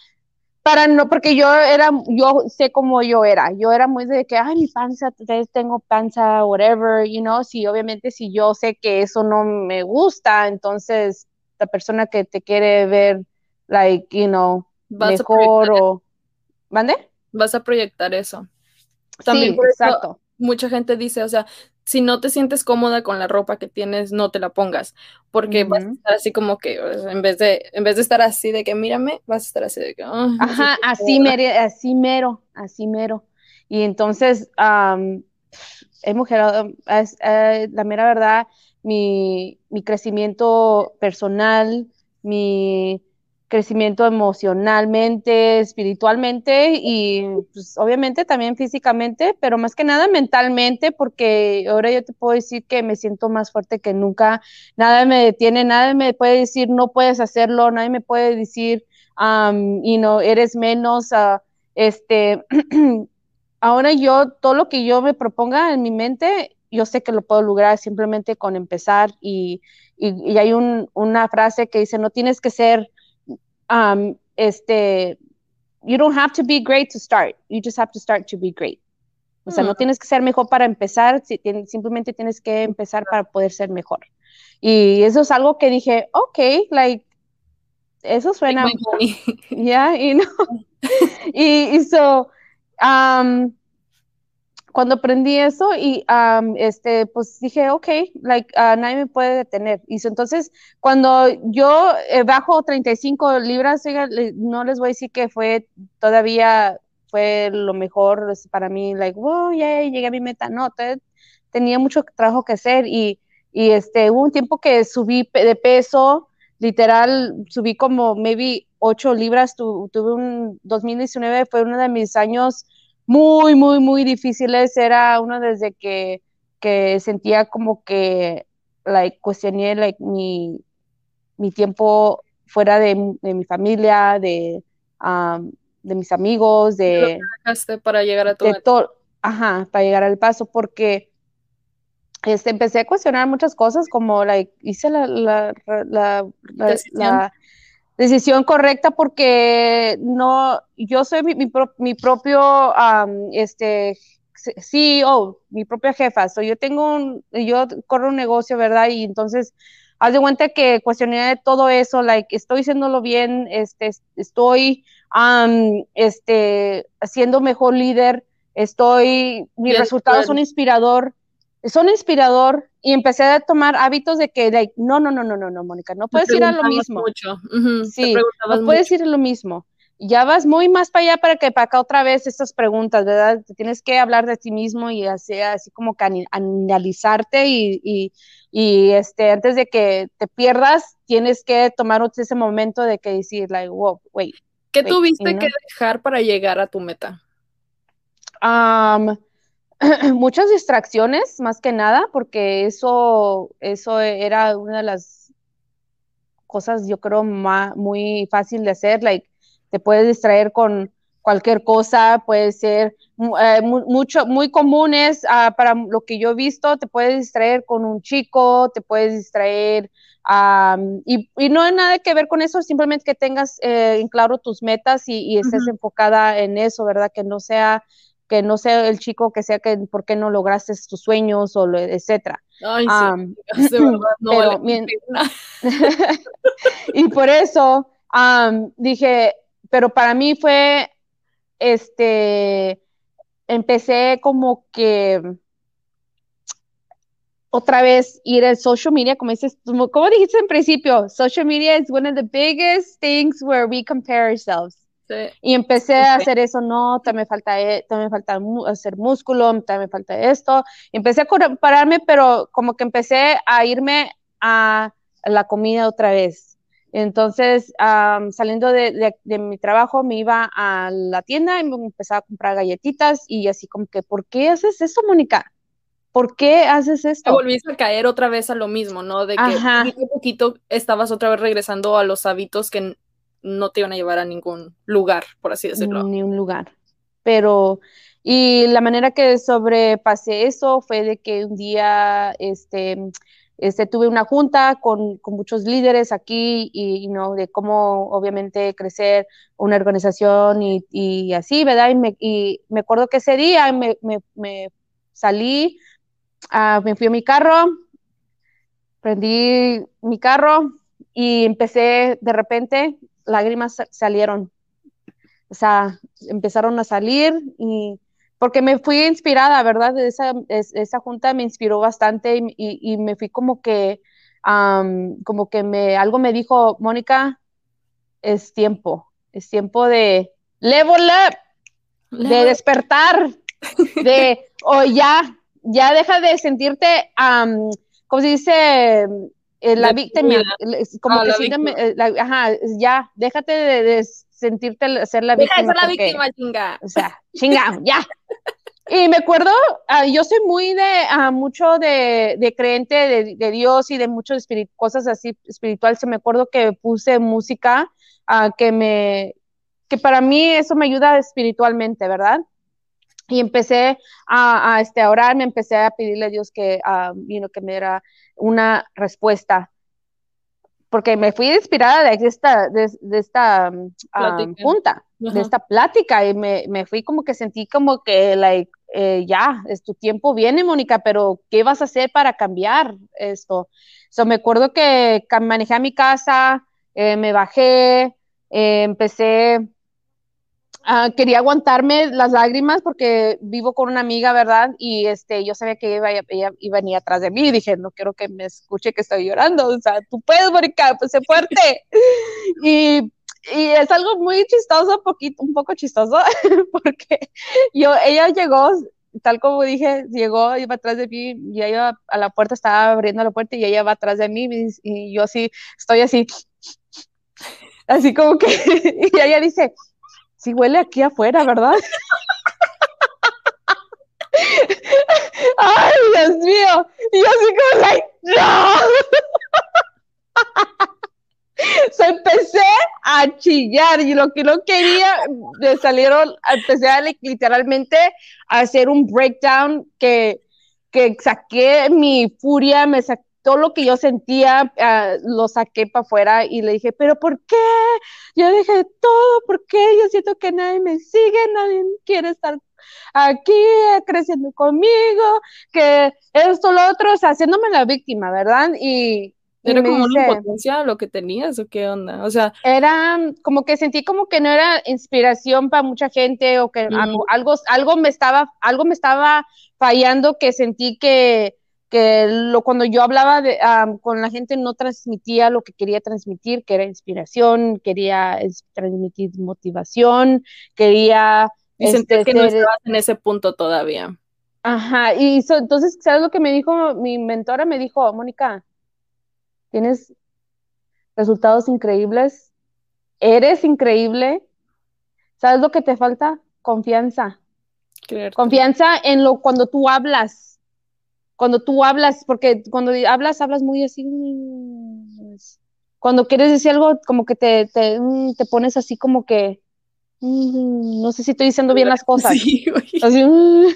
para no, porque yo era, yo sé cómo yo era, yo era muy de que, ay, mi panza, tengo panza, whatever, you know, si obviamente si yo sé que eso no me gusta, entonces la persona que te quiere ver, like, you know, mejor o, ¿mande? Vas a proyectar eso. También sí, exacto. mucha gente dice, o sea, si no te sientes cómoda con la ropa que tienes, no te la pongas, porque vas a estar así como que, en vez de, en vez de estar así de que mírame, vas a estar así de que, ajá, así, mero, así mero, así mero. Y entonces, hemos generado, eh, la mera verdad, mi, mi crecimiento personal, mi crecimiento emocionalmente, espiritualmente y pues, obviamente también físicamente, pero más que nada mentalmente, porque ahora yo te puedo decir que me siento más fuerte que nunca, nada me detiene, nada me puede decir no puedes hacerlo, nadie me puede decir, y no, eres menos, uh, este, ahora yo, todo lo que yo me proponga en mi mente, yo sé que lo puedo lograr simplemente con empezar y, y, hay un, una frase que dice, no tienes que ser um, este, you don't have to be great to start, you just have to start to be great. O sea, no mm. tienes que ser mejor para empezar, simplemente tienes que empezar para poder ser mejor. Y eso es algo que dije, ok, like, eso suena, ya, yeah, you know? y, y so, um, cuando aprendí eso y este, pues dije, ok, like, uh, nadie me puede detener. Y entonces, cuando yo eh, bajo 35 libras, no les voy a decir que fue todavía fue lo mejor para mí, like, wow, ya llegué a mi meta. No, tenía mucho trabajo que hacer y, y este, hubo un tiempo que subí de peso, literal, subí como maybe 8 libras, tuve un 2019, fue uno de mis años muy, muy, muy difíciles. Era uno desde que, que sentía como que, like, cuestioné, like, mi, mi tiempo fuera de, mi familia, de, de mis amigos, de... para llegar a tu Ajá, para llegar al paso, porque este, empecé a cuestionar muchas cosas, como, like, hice la, la, la, la decisión correcta porque no, yo soy mi, mi, propio, este, CEO, mi propia jefa, so yo tengo un, yo corro un negocio, ¿verdad? Y entonces, haz de cuenta que cuestioné todo eso, like, estoy haciéndolo bien, este, estoy, este, siendo mejor líder, estoy, mis resultados son inspirador, son inspirador y empecé a tomar hábitos de que, like, no, no, no, no, no, no, Mónica, no puedes ir a lo mismo. Mucho. sí, no puedes ir a lo mismo. Ya vas muy más para allá para que para acá otra vez estas preguntas, ¿verdad? Tienes que hablar de ti mismo y así, así como que analizarte y, y, y, este, antes de que te pierdas, tienes que tomar ese momento de que decir, like, wow, wait. ¿Qué tuviste que dejar para llegar a tu meta? Um, muchas distracciones, más que nada, porque eso, eso era una de las cosas, yo creo, muy fácil de hacer, like, te puedes distraer con cualquier cosa, puede ser eh, mucho, muy comunes ah, para lo que yo he visto, te puedes distraer con un chico, te puedes distraer, y, y, no hay nada que ver con eso, simplemente que tengas eh, en claro tus metas y, y estés enfocada en eso, ¿verdad? Que no sea que no sea el chico que sea que por qué no lograste tus sueños o lo, etcétera. Ay, sí, de verdad, no pero, y por eso dije, pero para mí fue, este, empecé como que otra vez ir al social media, como dices, como dijiste en principio, social media is one of the biggest things where we compare ourselves. Y empecé a hacer eso, no, también me falta, e, también falta hacer músculo, también me falta esto. empecé a compararme, pero como que empecé a irme a la comida otra vez. Entonces, saliendo de, mi trabajo, me iba a la tienda y me empezaba a comprar galletitas y así como que, ¿por qué haces eso, Mónica? ¿Por qué haces esto? Te volviste a caer otra vez a lo mismo, ¿no? De que poquito a poquito estabas otra vez regresando a los hábitos que no te iban a llevar a ningún lugar, por así decirlo. Ni un lugar. Pero, y la manera que sobrepasé eso fue de que un día, este, este, tuve una junta con, con muchos líderes aquí y, ¿no? de cómo obviamente crecer una organización y, y así, ¿verdad? Y me, y me, acuerdo que ese día me, me, me salí, uh, me fui a mi carro, prendí mi carro y empecé de repente, lágrimas salieron, o sea, empezaron a salir y porque me fui inspirada, ¿verdad? Esa, esa junta me inspiró bastante y, y, me fui como que, como que me, algo me dijo, Mónica, es tiempo, es tiempo de level up, de despertar, de, o ya, ya deja de sentirte, como se dice, eh, la, víctima, como ah, que siéntame, eh, ajá, ya, déjate de, sentirte ser la víctima. Deja de ser la víctima, chinga. O sea, chinga, ya. Y me acuerdo, ah, yo soy muy de, uh, mucho de, de creyente de, de, Dios y de muchas cosas así espirituales. Me acuerdo que puse música uh, que me, que para mí eso me ayuda espiritualmente, ¿verdad? Y empecé a, a, este, a orar, me empecé a pedirle a Dios que, uh, que me diera una respuesta. Porque me fui inspirada de esta, de, esta um, junta, de esta plática, y me, me, fui como que sentí como que, like, eh, ya, es tu tiempo viene, Mónica, pero ¿qué vas a hacer para cambiar esto? So, me acuerdo que manejé a mi casa, eh, me bajé, eh, empecé Ah, quería aguantarme las lágrimas porque vivo con una amiga, ¿verdad? Y este, yo sabía que ella, ella iba a venir atrás de mí y dije, no quiero que me escuche que estoy llorando, o sea, tú puedes, Mónica, pues sé fuerte. y, y, es algo muy chistoso, poquito, un poco chistoso, porque yo, ella llegó, tal como dije, llegó, iba atrás de mí, y ella a la puerta, estaba abriendo la puerta y ella va atrás de mí y, y yo así, estoy así, así como que, y ella dice, sí huele aquí afuera, ¿verdad? Ay, Dios mío. Y yo así como, like, no. Empecé a chillar y lo que no quería, me salieron, empecé a literalmente a hacer un breakdown que, que saqué mi furia, me saqué todo lo que yo sentía uh, lo saqué para afuera y le dije, pero ¿por qué? Yo dejé todo, ¿por qué? Yo siento que nadie me sigue, nadie quiere estar aquí creciendo conmigo, que esto, lo otro, o sea, haciéndome la víctima, ¿verdad? Y, ¿Era como una impotencia lo que tenías o qué onda? O sea, era como que sentí como que no era inspiración para mucha gente o que algo, algo me estaba, algo me estaba fallando que sentí que que lo, cuando yo hablaba de, con la gente no transmitía lo que quería transmitir, que era inspiración, quería transmitir motivación, quería... Y este, que no estabas en ese punto todavía. Ajá, y entonces, ¿sabes lo que me dijo? Mi mentora me dijo, Mónica, tienes resultados increíbles, eres increíble, ¿sabes lo que te falta? Confianza. Confianza en lo cuando tú hablas cuando tú hablas, porque cuando hablas, hablas muy así. Cuando quieres decir algo, como que te, te, mm, te pones así como que. Mm, no sé si estoy diciendo bien las cosas. Sí, así. Mm.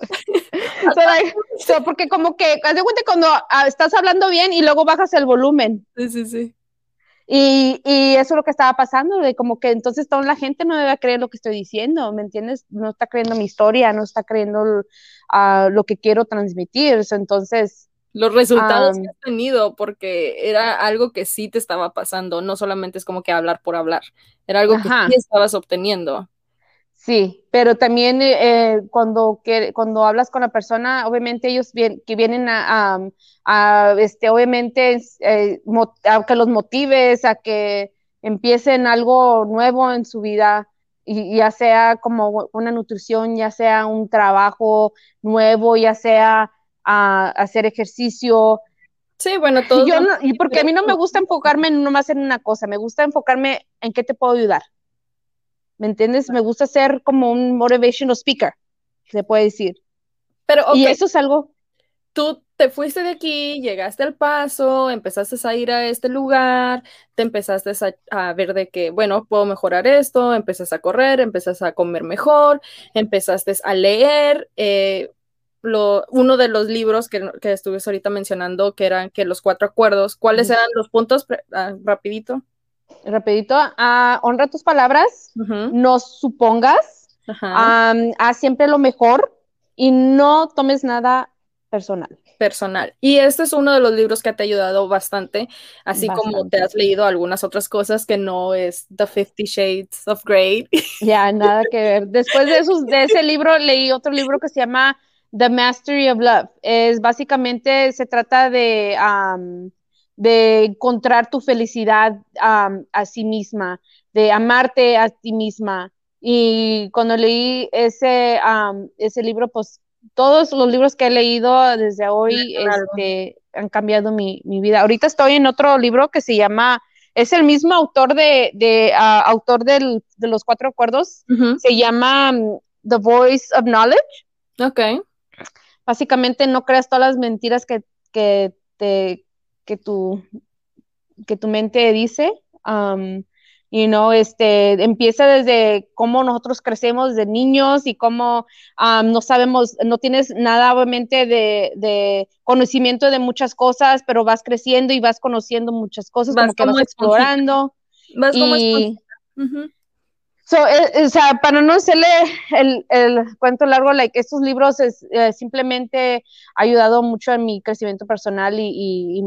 porque como que, haz de cuenta cuando ah, estás hablando bien y luego bajas el volumen. Sí, sí, sí. Y, y, eso es lo que estaba pasando, de como que entonces toda la gente no debe creer lo que estoy diciendo, ¿me entiendes? No está creyendo mi historia, no está creyendo uh, lo que quiero transmitir, entonces... Los resultados que has tenido, porque era algo que sí te estaba pasando, no solamente es como que hablar por hablar, era algo que sí estabas obteniendo. Sí, pero también eh, cuando, que, cuando hablas con la persona, obviamente ellos que vienen a, a, este, obviamente, eh, a que los motives, a que empiecen algo nuevo en su vida, y ya sea como una nutrición, ya sea un trabajo nuevo, ya sea a, hacer ejercicio. Sí, bueno, todo. y porque a mí no me gusta enfocarme nomás en una cosa, me gusta enfocarme en qué te puedo ayudar. ¿Me entiendes? Me gusta ser como un motivational speaker, se puede decir. Pero, Y eso es algo. Tú te fuiste de aquí, llegaste al paso, empezaste a ir a este lugar, te empezaste a, ver de que, bueno, puedo mejorar esto, empezaste a correr, empezaste a comer mejor, empezaste a leer. Eh, lo, uno de los libros que, que estuviste ahorita mencionando, que eran que los cuatro acuerdos, ¿cuáles eran los puntos? Ah, rapidito. Rapidito, uh, honra tus palabras, no supongas, haz siempre lo mejor y no tomes nada personal personal. Y este es uno de los libros que te ha ayudado bastante, así como te has leído algunas otras cosas que no es The Fifty Shades of Grey. Ya, nada que ver. Después de, esos, de ese libro leí otro libro que se llama The Mastery of Love. Es básicamente, se trata de, de encontrar tu felicidad a sí misma, de amarte a ti misma. Y cuando leí ese, ese libro, pues todos los libros que he leído desde hoy este, han cambiado mi, vida. Ahorita estoy en otro libro que se llama, es el mismo autor de, de ah, autor de los cuatro acuerdos, se llama um, The Voice of Knowledge. Ok. Básicamente no creas todas las mentiras que, que, te, que, tu, que tu mente dice. Um, you know, este, empieza desde cómo nosotros crecemos de niños y cómo no sabemos, no tienes nada obviamente de, conocimiento de muchas cosas, pero vas creciendo y vas conociendo muchas cosas, como que vas explorando. Vas como y, So, eh, o sea, para no hacerle el, cuento largo, like, estos libros es, eh, simplemente ha ayudado mucho en mi crecimiento personal y,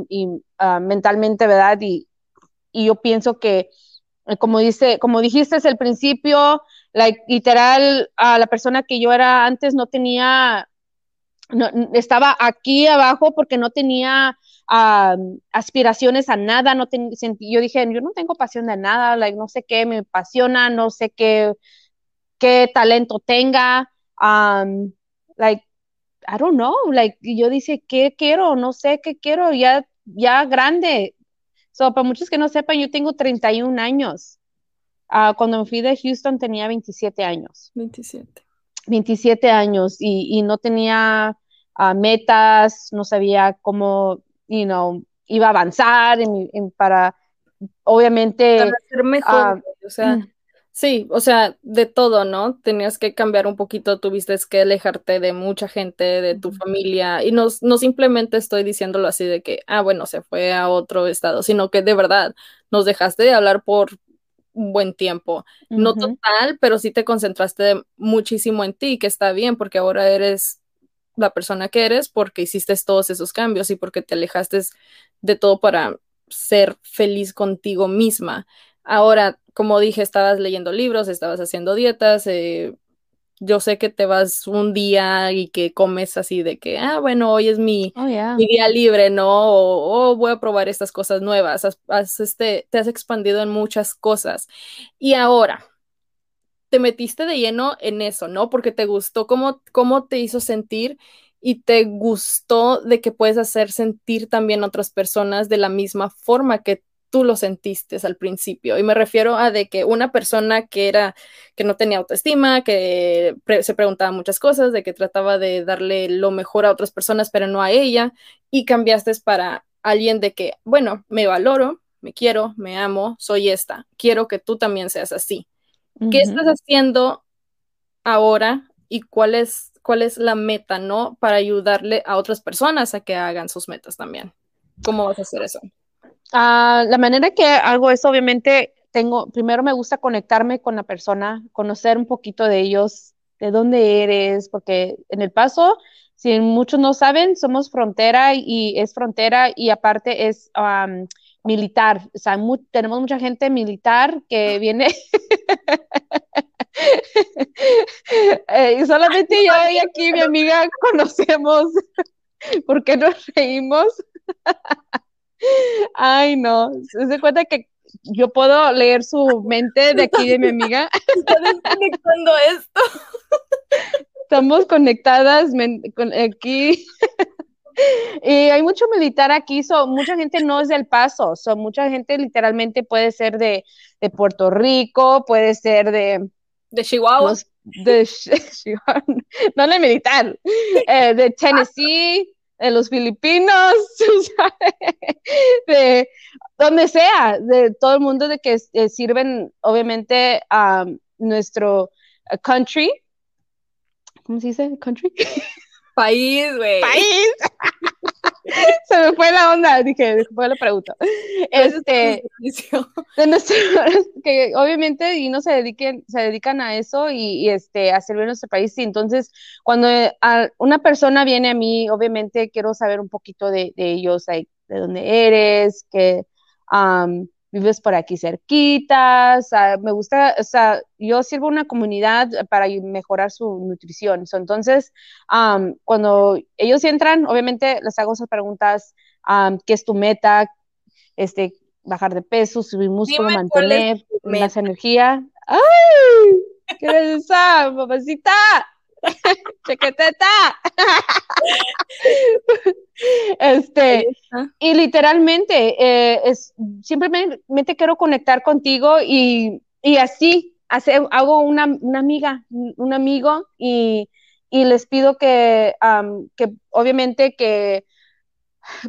ah, mentalmente, ¿verdad? Y, y yo pienso que eh, como dice, como dijiste es el principio, like, literal, a la persona que yo era antes no tenía, estaba aquí abajo porque no tenía aspiraciones a nada, no yo dije, yo no tengo pasión de nada, like, no sé qué me apasiona, no sé qué, qué talento tenga, um, like, I don't know, like, yo dije, ¿qué quiero? No sé qué quiero, ya, ya grande, So, para muchos que no sepan, yo tengo 31 años. Uh, cuando me fui de Houston tenía 27 años. 27. 27 años y, y no tenía uh, metas, no sabía cómo, you know, iba a avanzar en, en, para, obviamente... Para ser mejor, uh, o sea... Mm. Sí, o sea, de todo, ¿no? Tenías que cambiar un poquito, tuviste que alejarte de mucha gente, de tu familia, y no, no simplemente estoy diciéndolo así de que, ah, bueno, se fue a otro estado, sino que de verdad nos dejaste de hablar por un buen tiempo. No total, pero sí te concentraste muchísimo en ti, que está bien, porque ahora eres la persona que eres porque hiciste todos esos cambios y porque te alejaste de todo para ser feliz contigo misma. Ahora, como dije, estabas leyendo libros, estabas haciendo dietas, eh, yo sé que te vas un día y que comes así de que, ah, bueno, hoy es mi, oh, día libre, ¿no? O, voy a probar estas cosas nuevas. este, te has expandido en muchas cosas. Y ahora, te metiste de lleno en eso, ¿no? Porque te gustó cómo, cómo te hizo sentir y te gustó de que puedes hacer sentir también a otras personas de la misma forma que tú lo sentiste al principio. Y me refiero a de que una persona que era, que no tenía autoestima, que se preguntaba muchas cosas, de que trataba de darle lo mejor a otras personas, pero no a ella, y cambiaste para alguien de que, bueno, me valoro, me quiero, me amo, soy esta, quiero que tú también seas así. ¿Qué estás haciendo ahora y cuál es, cuál es la meta, no? Para ayudarle a otras personas a que hagan sus metas también. ¿Cómo vas a hacer eso? Ah, la manera que hago eso, obviamente, tengo, primero me gusta conectarme con la persona, conocer un poquito de ellos, de dónde eres, porque en el paso, si muchos no saben, somos frontera y es frontera y aparte es militar. O sea, tenemos mucha gente militar que viene. Eh, y solamente yo y aquí mi amiga conocemos por qué nos reímos. Ay, no. Se da cuenta que yo puedo leer su mente de aquí de mi amiga. Estás conectando esto. Estamos conectadas con aquí. y hay mucho militar aquí, so, mucha gente no es del paso, so, mucha gente literalmente puede ser de, de Puerto Rico, puede ser de... De Chihuahua. de Chihuahua, no de militar, eh, de Tennessee, de los filipinos, de donde sea, de todo el mundo de que eh, sirven obviamente a nuestro country. ¿Cómo se dice? Country. País, güey. País. Se me fue la onda, dije, después le pregunto. Este, que obviamente y no se dediquen, se dedican a eso y, este, a servir a nuestro país. Y entonces, cuando una persona viene a mí, obviamente quiero saber un poquito de, ellos, de dónde eres, que vives por aquí cerquita, me gusta, o sea, yo sirvo una comunidad para mejorar su nutrición. entonces, cuando ellos entran, obviamente les hago esas preguntas, ¿qué es tu meta? Este, bajar de peso, subir músculo, mantener más energía. ¡Ay! ¿Qué es esa, mamacita? Chequeteta. este, y literalmente, eh, es, simplemente quiero conectar contigo y, y así hace, hago una, una, amiga, un amigo y, y les pido que, que obviamente que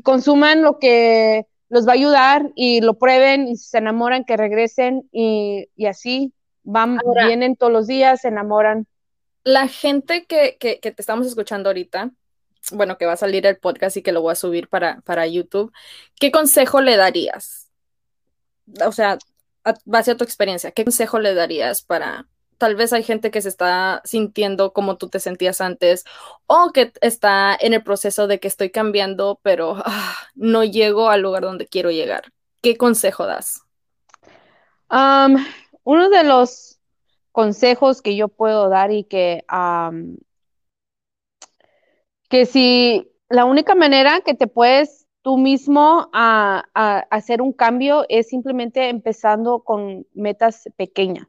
consuman lo que los va a ayudar y lo prueben y se enamoran, que regresen y, y así van, vienen todos los días, se enamoran la gente que, te estamos escuchando ahorita, bueno, que va a salir el podcast y que lo voy a subir para, para YouTube, ¿qué consejo le darías? O sea, a base a tu experiencia, ¿qué consejo le darías para, tal vez hay gente que se está sintiendo como tú te sentías antes o que está en el proceso de que estoy cambiando, pero ah, no llego al lugar donde quiero llegar. ¿Qué consejo das? uno de los consejos que yo puedo dar y que, que si la única manera que te puedes tú mismo hacer un cambio es simplemente empezando con metas pequeñas.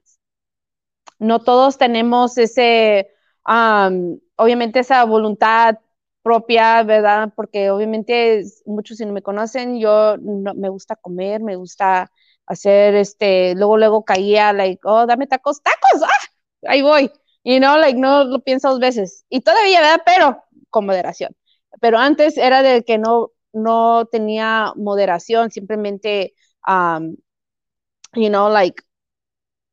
No todos tenemos ese, obviamente esa voluntad propia, ¿verdad? Porque obviamente muchos si no me conocen, yo me gusta comer, me gusta hacer este, luego, luego caía, like, oh, dame tacos, tacos, ah, ahí voy, y no, like, no lo pienso dos veces, y todavía, ¿verdad? Pero con moderación. Pero antes era de que no, no tenía moderación, simplemente, um, you know, like,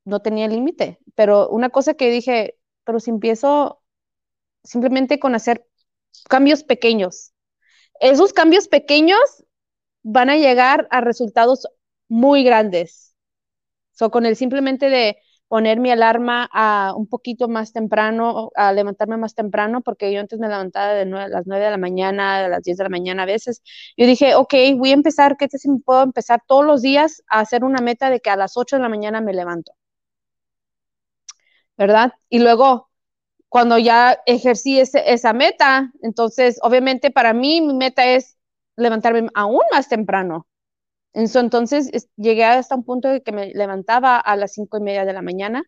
no tenía límite. Pero una cosa que dije, pero si empiezo simplemente con hacer cambios pequeños, esos cambios pequeños van a llegar a resultados muy grandes. So, con el simplemente de poner mi alarma a un poquito más temprano, a levantarme más temprano, porque yo antes me levantaba de las 9 de la mañana, a las 10 de la mañana a veces. Yo dije, ok, voy a empezar, ¿qué te si puedo empezar todos los días a hacer una meta de que a las 8 de la mañana me levanto? ¿Verdad? Y luego, cuando ya ejercí esa meta, entonces, obviamente para mí mi meta es levantarme aún más temprano entonces llegué hasta un punto de que me levantaba a las cinco y media de la mañana,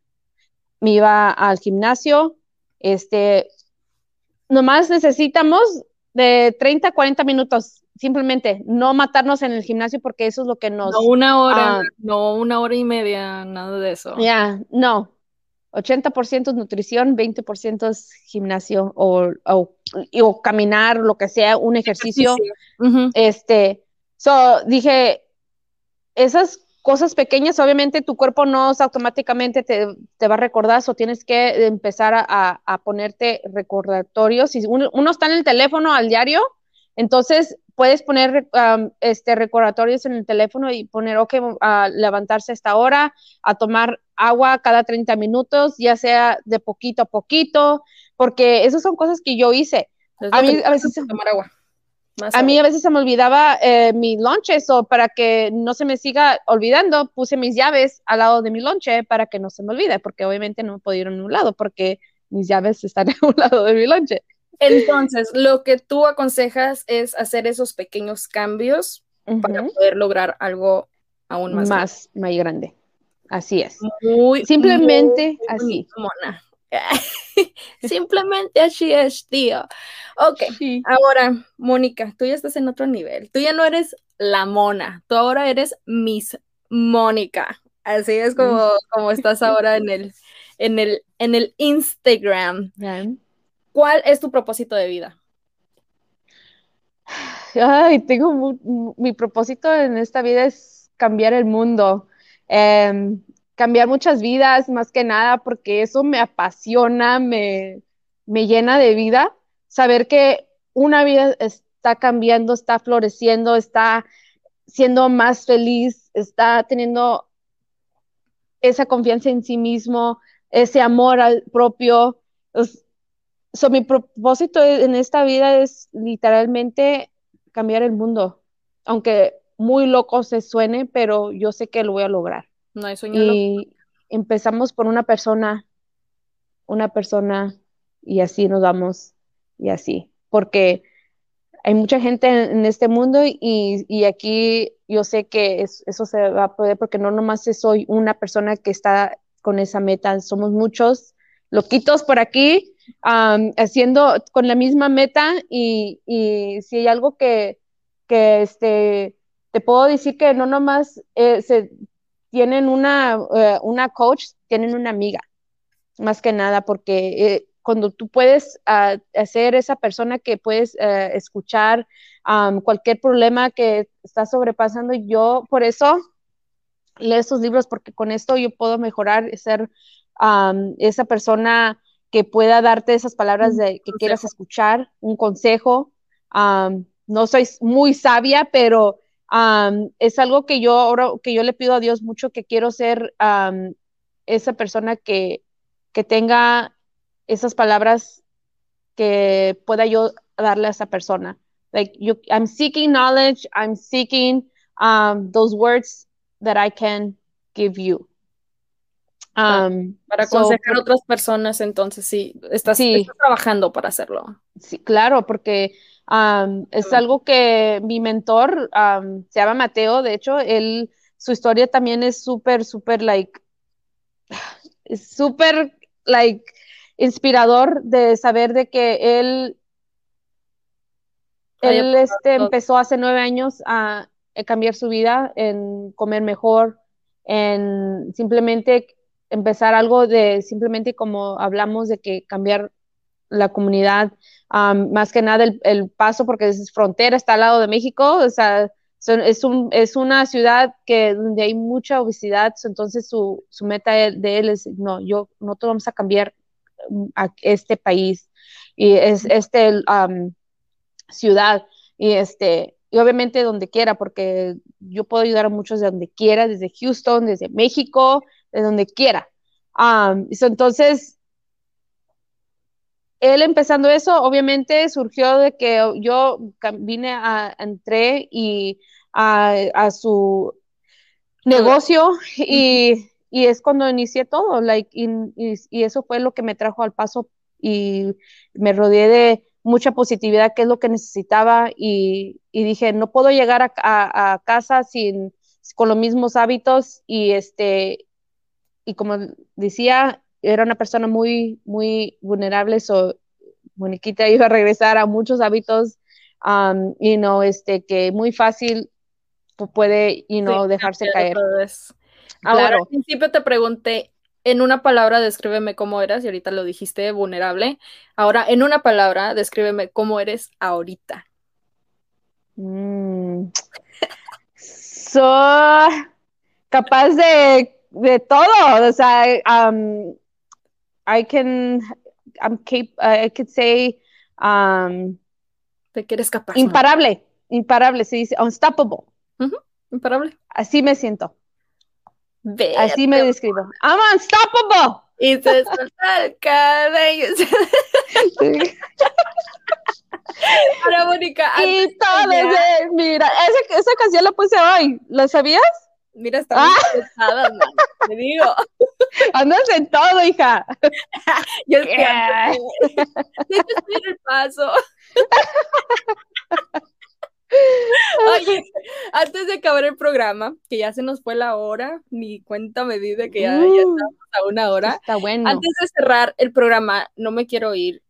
me iba al gimnasio, este, nomás necesitamos de 30 a 40 minutos, simplemente no matarnos en el gimnasio porque eso es lo que nos... No una hora, ah, no una hora y media, nada de eso. Ya, no. 80% es nutrición, 20% es gimnasio o, o, caminar, lo que sea, un ejercicio. Este, so dije, esas cosas pequeñas, obviamente tu cuerpo no automáticamente te, va a recordar, o tienes que empezar a, ponerte recordatorios. Si uno, está en el teléfono al diario, entonces puedes poner este, recordatorios en el teléfono y poner, ok, a levantarse a esta hora, a tomar agua cada 30 minutos, ya sea de poquito a poquito, porque esas son cosas que yo hice. A mí a veces tomar agua a mí a veces se me olvidaba eh, mi lonche, o para que no se me siga olvidando, puse mis llaves al lado de mi lonche para que no se me olvide, porque obviamente no me ir a un lado, porque mis llaves están a un lado de mi lonche. Entonces, lo que tú aconsejas es hacer esos pequeños cambios para poder lograr algo aún más, más, más grande. Así es. Muy, Simplemente así. Mona. Simplemente así es, tío. Ok, ahora, Mónica, tú ya estás en otro nivel. Tú ya no eres la mona, tú ahora eres Miss Mónica. Así es como, como estás ahora en el, en el, en el Instagram. ¿Cuál es tu propósito de vida? Ay, tengo mi propósito en esta vida es cambiar el mundo. Em, cambiar muchas vidas, más que nada, porque eso me apasiona, me, me llena de vida. saber que una vida está cambiando, está floreciendo, está siendo más feliz, está teniendo esa confianza en sí mismo, ese amor al propio. So, mi propósito en esta vida es literalmente cambiar el mundo, aunque muy loco se suene, pero yo sé que lo voy a lograr. No hay sueño y empezamos por una persona, una persona, y así nos vamos, y así, porque hay mucha gente en, este mundo y, y, aquí yo sé que eso se va a poder porque no nomás soy una persona que está con esa meta, somos muchos loquitos por aquí haciendo con la misma meta y, y si hay algo que, que este, te puedo decir que no nomás eh, se, tienen una, eh, una coach, tienen una amiga, más que nada, porque eh, cuando tú puedes uh, hacer esa persona que puedes escuchar cualquier problema que está sobrepasando, yo por eso leo estos libros, porque con esto yo puedo mejorar, ser esa persona que pueda darte esas palabras de, que quieras escuchar, un consejo. no soy muy sabia, pero es algo que yo ahora que yo le pido a Dios mucho que quiero ser esa persona que, que tenga esas palabras que pueda yo darle a esa persona. Like you, I'm seeking knowledge, I'm seeking um, those words that I can give you. Um, para aconsejar a otras personas, entonces sí estás, sí, estás, trabajando para hacerlo. Sí, claro, porque um, es algo que mi mentor um, se llama Mateo, de hecho, él, su historia también es súper, súper, like, súper, like, inspirador de saber de que él, él este, empezó hace nueve años a, a cambiar su vida, en comer mejor, en simplemente empezar algo de simplemente como hablamos de que cambiar la comunidad, más que nada el, paso porque es frontera, está al lado de México, o sea, es, un, es una ciudad que donde hay mucha obesidad, entonces su, su meta de él es, no, yo, no te vamos a cambiar mm, a este país y es este ciudad y este y obviamente donde quiera porque yo puedo ayudar a muchos de donde quiera desde Houston desde México de donde quiera. entonces, él empezando eso, obviamente surgió de que yo vine a, entré y a, su negocio y, es cuando inicié todo, like, y, eso fue lo que me trajo al paso y me rodeé de mucha positividad, que es lo que necesitaba y, dije, no puedo llegar a, a, casa sin, con los mismos hábitos y este y como decía, era una persona muy, muy vulnerable, so Moniquita iba a regresar a muchos hábitos, um, y no, este, que muy fácil puede, y no, dejarse caer. Ahora, al principio te pregunté, en una palabra descríbeme cómo eras, y ahorita lo dijiste, vulnerable. Ahora, en una palabra, descríbeme cómo eres ahorita. Mm. Soy capaz de de todo, o sea, um, I can, I'm cap I could say, um, ¿De qué eres capaz? Imparable, imparable, se dice, unstoppable. Imparable. Así me siento. Así me describo. I'm unstoppable. Y se suelta el cabello. Ahora, Mónica. Y todo, mira, esa, esa canción la puse hoy, ¿lo sabías? Mira, está muy ah. Te digo. Andas en todo, hija. Yo estoy el paso. Oye, antes de acabar el programa, que ya se nos fue la hora, ni cuenta me di de que ya, ya uh. estamos a una hora. Está bueno. Antes de cerrar el programa, no me quiero ir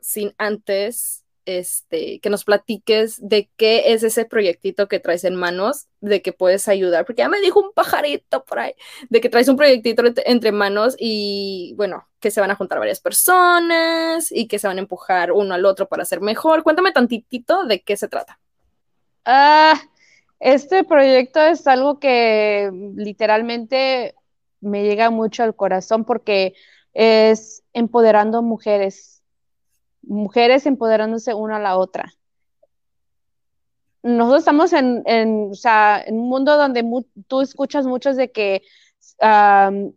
sin antes este, que nos platiques de qué es ese proyectito que traes en manos, de que puedes ayudar, porque ya me dijo un pajarito por ahí, de que traes un proyectito entre manos y bueno, que se van a juntar varias personas y que se van a empujar uno al otro para ser mejor. Cuéntame tantitito de qué se trata. Ah, este proyecto es algo que literalmente me llega mucho al corazón porque es empoderando mujeres mujeres empoderándose una a la otra. Nosotros estamos en, en, o sea, en un mundo donde tú escuchas muchos de que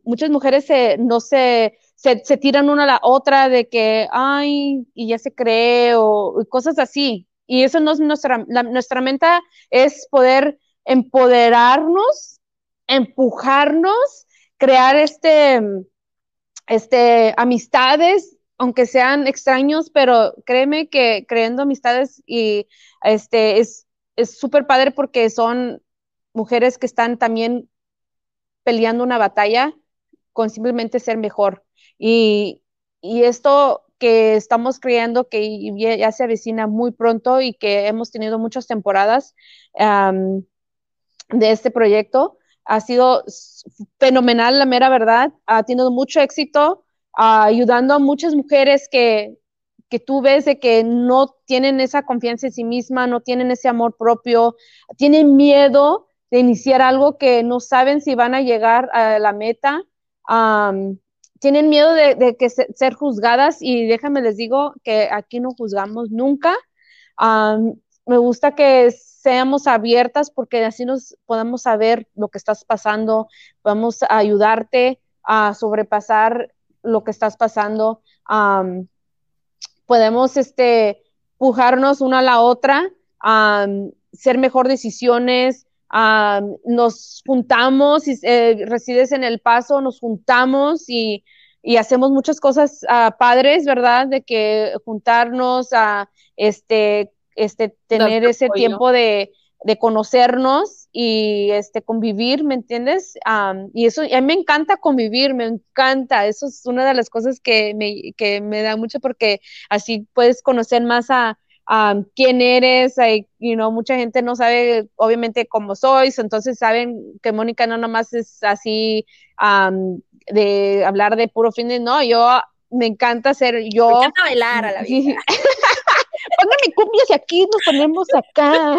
muchas mujeres se, no se, se, tiran una a la otra de que, ay, y ya se cree, o cosas así. Y eso no es nuestra, nuestra meta es poder empoderarnos, empujarnos, crear este, este, amistades, aunque sean extraños, pero créeme que creando amistades y este, es súper padre porque son mujeres que están también peleando una batalla con simplemente ser mejor. Y, y esto que estamos creando, que ya se avecina muy pronto y que hemos tenido muchas temporadas de este proyecto, ha sido fenomenal, la mera verdad. Ha tenido mucho éxito, ayudando a muchas mujeres que, que tú ves de que no tienen esa confianza en sí misma, no tienen ese amor propio, tienen miedo de iniciar algo que no saben si van a llegar a la meta tienen miedo de, que ser juzgadas y déjame les digo que aquí no juzgamos nunca. me gusta que seamos abiertas porque así nos podemos saber lo que estás pasando, podemos ayudarte a sobrepasar lo que estás pasando. podemos este, pujarnos una a la otra, a ser mejor decisiones, nos juntamos, y eh, resides en El Paso, nos juntamos y, hacemos muchas cosas uh, padres, ¿verdad? De que juntarnos a este, este, tener ese tiempo de, conocernos y este, convivir, ¿me entiendes? y eso, a mí me encanta convivir, me encanta, eso es una de las cosas que me, que me da mucho porque así puedes conocer más a, quién eres, hay, you know, mucha gente no sabe obviamente cómo sois, entonces saben que Mónica no nomás es así de hablar de puro fin de, no, yo me encanta ser yo. Me encanta bailar a la vida. Póngame cumbias aquí nos ponemos acá.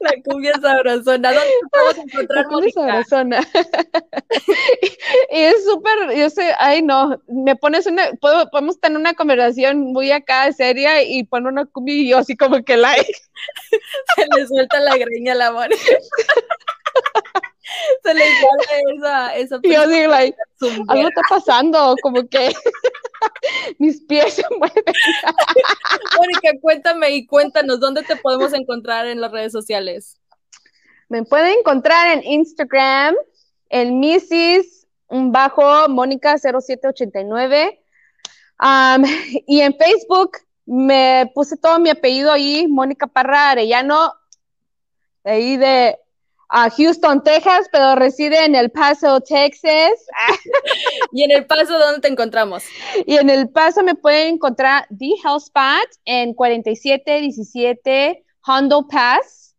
La cumbia sabrosona. ¿Dónde podemos encontrar La cumbia sabrosona. y, es súper, yo sé, ay no, me pones una, podemos tener una conversación muy acá seria y poner una cumbia y yo así como que like. Se le suelta la greña a la mano. Se le sale esa, esa yo digo, like, algo está pasando, como que mis pies se mueven. Mónica, cuéntame y cuéntanos, ¿dónde te podemos encontrar en las redes sociales? Me pueden encontrar en Instagram, en Mrs. bajo Mónica 0789. y en Facebook me puse todo mi apellido ahí, Mónica Parra Arellano, ahí de a Houston, Texas, pero reside en El Paso, Texas. ¿Y en El Paso dónde te encontramos? Y en El Paso me pueden encontrar The Health Spot en 4717 Hondo Pass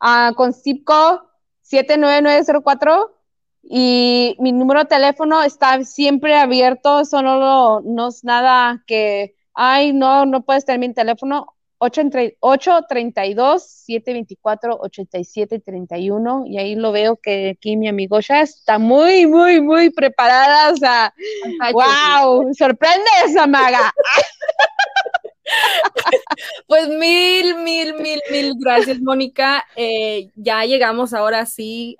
uh, con Zipco 79904 y mi número de teléfono está siempre abierto, eso no, no es nada que, ay, no, no puedes tener mi teléfono, 832-724-8731 y ahí lo veo que aquí mi amigo ya está muy, muy, muy preparada. O sea, wow, sorprende esa maga. Pues mil, mil, mil, mil gracias, Mónica. Eh, ya llegamos ahora sí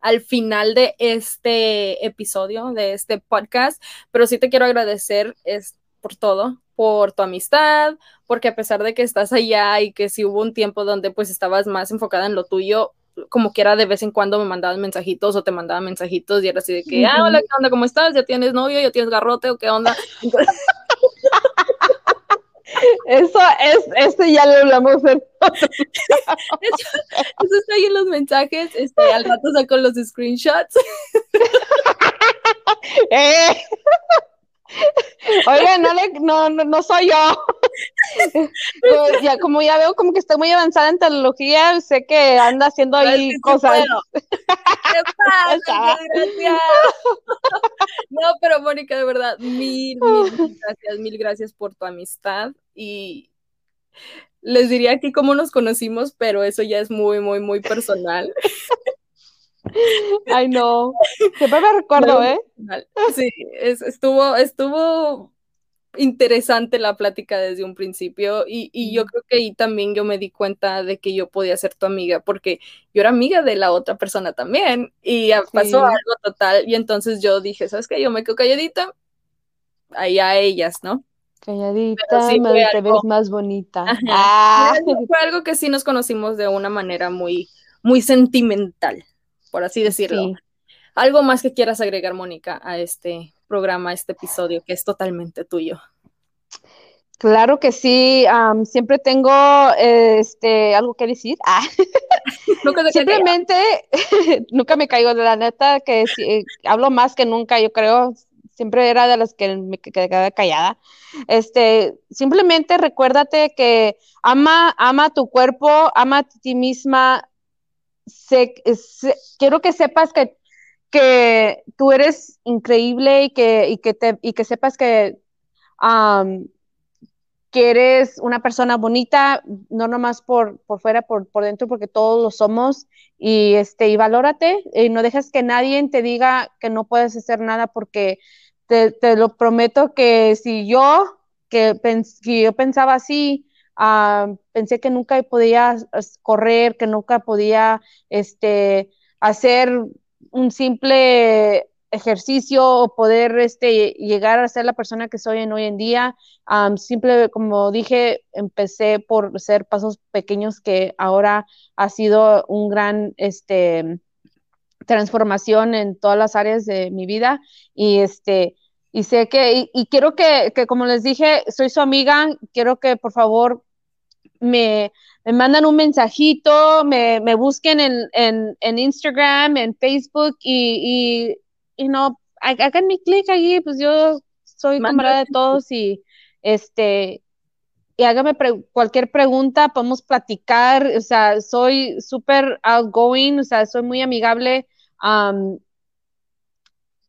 al final de este episodio, de este podcast, pero sí te quiero agradecer es, por todo, por tu amistad, porque a pesar de que estás allá y que si hubo un tiempo donde pues estabas más enfocada en lo tuyo, como quiera de vez en cuando me mandaban mensajitos o te mandaban mensajitos y era así de que, ah, hola, ¿qué onda? ¿Cómo estás? ¿Ya tienes novio? ¿Ya tienes garrote? ¿O qué onda? Eso es, eso ya lo hablamos en eso, eso, está ahí en los mensajes, este, al rato saco los screenshots. eh. Oiga, no, le, no, no, soy yo. Pues ya, como ya veo como que estoy muy avanzada en tecnología, sé que anda haciendo ahí cosas. ¿Qué pasa? Gracias. No, pero Mónica, de verdad, mil, mil gracias, mil gracias por tu amistad y les diría aquí cómo nos conocimos, pero eso ya es muy, muy, muy personal. Ay, no. Siempre me recuerdo, ¿eh? Sí, estuvo, estuvo interesante la plática desde un principio y, y, yo creo que ahí también yo me di cuenta de que yo podía ser tu amiga porque yo era amiga de la otra persona también y pasó algo total y entonces yo dije, ¿sabes qué? Yo me quedo calladita, ahí a ellas, ¿no? Calladita, sí te ves más bonita. Ah. Fue algo que sí nos conocimos de una manera muy, muy sentimental, por así decirlo. Algo más que quieras agregar, Mónica, a este programa, a este episodio, que es totalmente tuyo. Claro que sí, siempre tengo este, algo que decir. Ah. Simplemente, nunca me caigo de la neta, que eh, hablo más que nunca, yo creo, siempre era de las que me quedaba callada. Este, simplemente recuérdate que ama, ama tu cuerpo, ama a ti misma. Quiero que sepas que que tú eres increíble y que, y que, te, y que sepas que, que eres una persona bonita, no nomás por, por fuera, por, por dentro, porque todos lo somos, y, este, y valórate, y no dejes que nadie te diga que no puedes hacer nada, porque te, te lo prometo que si yo, que, yo pensaba así, pensé que nunca podía correr, que nunca podía este, hacer un simple ejercicio o poder este, llegar a ser la persona que soy en hoy en día. simple, como dije, empecé por ser pasos pequeños que ahora ha sido un gran este, transformación en todas las áreas de mi vida y este y sé que y, quiero que, que, como les dije soy su amiga quiero que por favor me, me mandan un mensajito, me, me busquen en, en, en, Instagram, en Facebook y, y, y no, hagan mi clic allí, pues yo soy camarada de todos y este y hágame cualquier pregunta, podemos platicar, o sea, soy súper outgoing, o sea, soy muy amigable,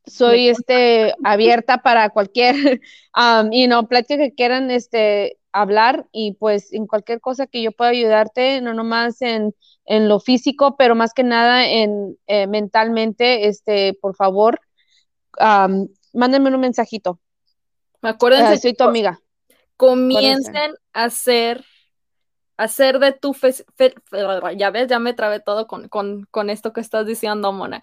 soy este abierta para cualquier, um, y no, plática que quieran este hablar y pues en cualquier cosa que yo pueda ayudarte, no nomás en, en lo físico, pero más que nada en eh, mentalmente, este, por favor, mándenme un mensajito. Acuérdense, uh, soy tu amiga. Comiencen a hacer, hacer de tu fe, ya ves, ya me trabé todo con, con, con, esto que estás diciendo, Mona.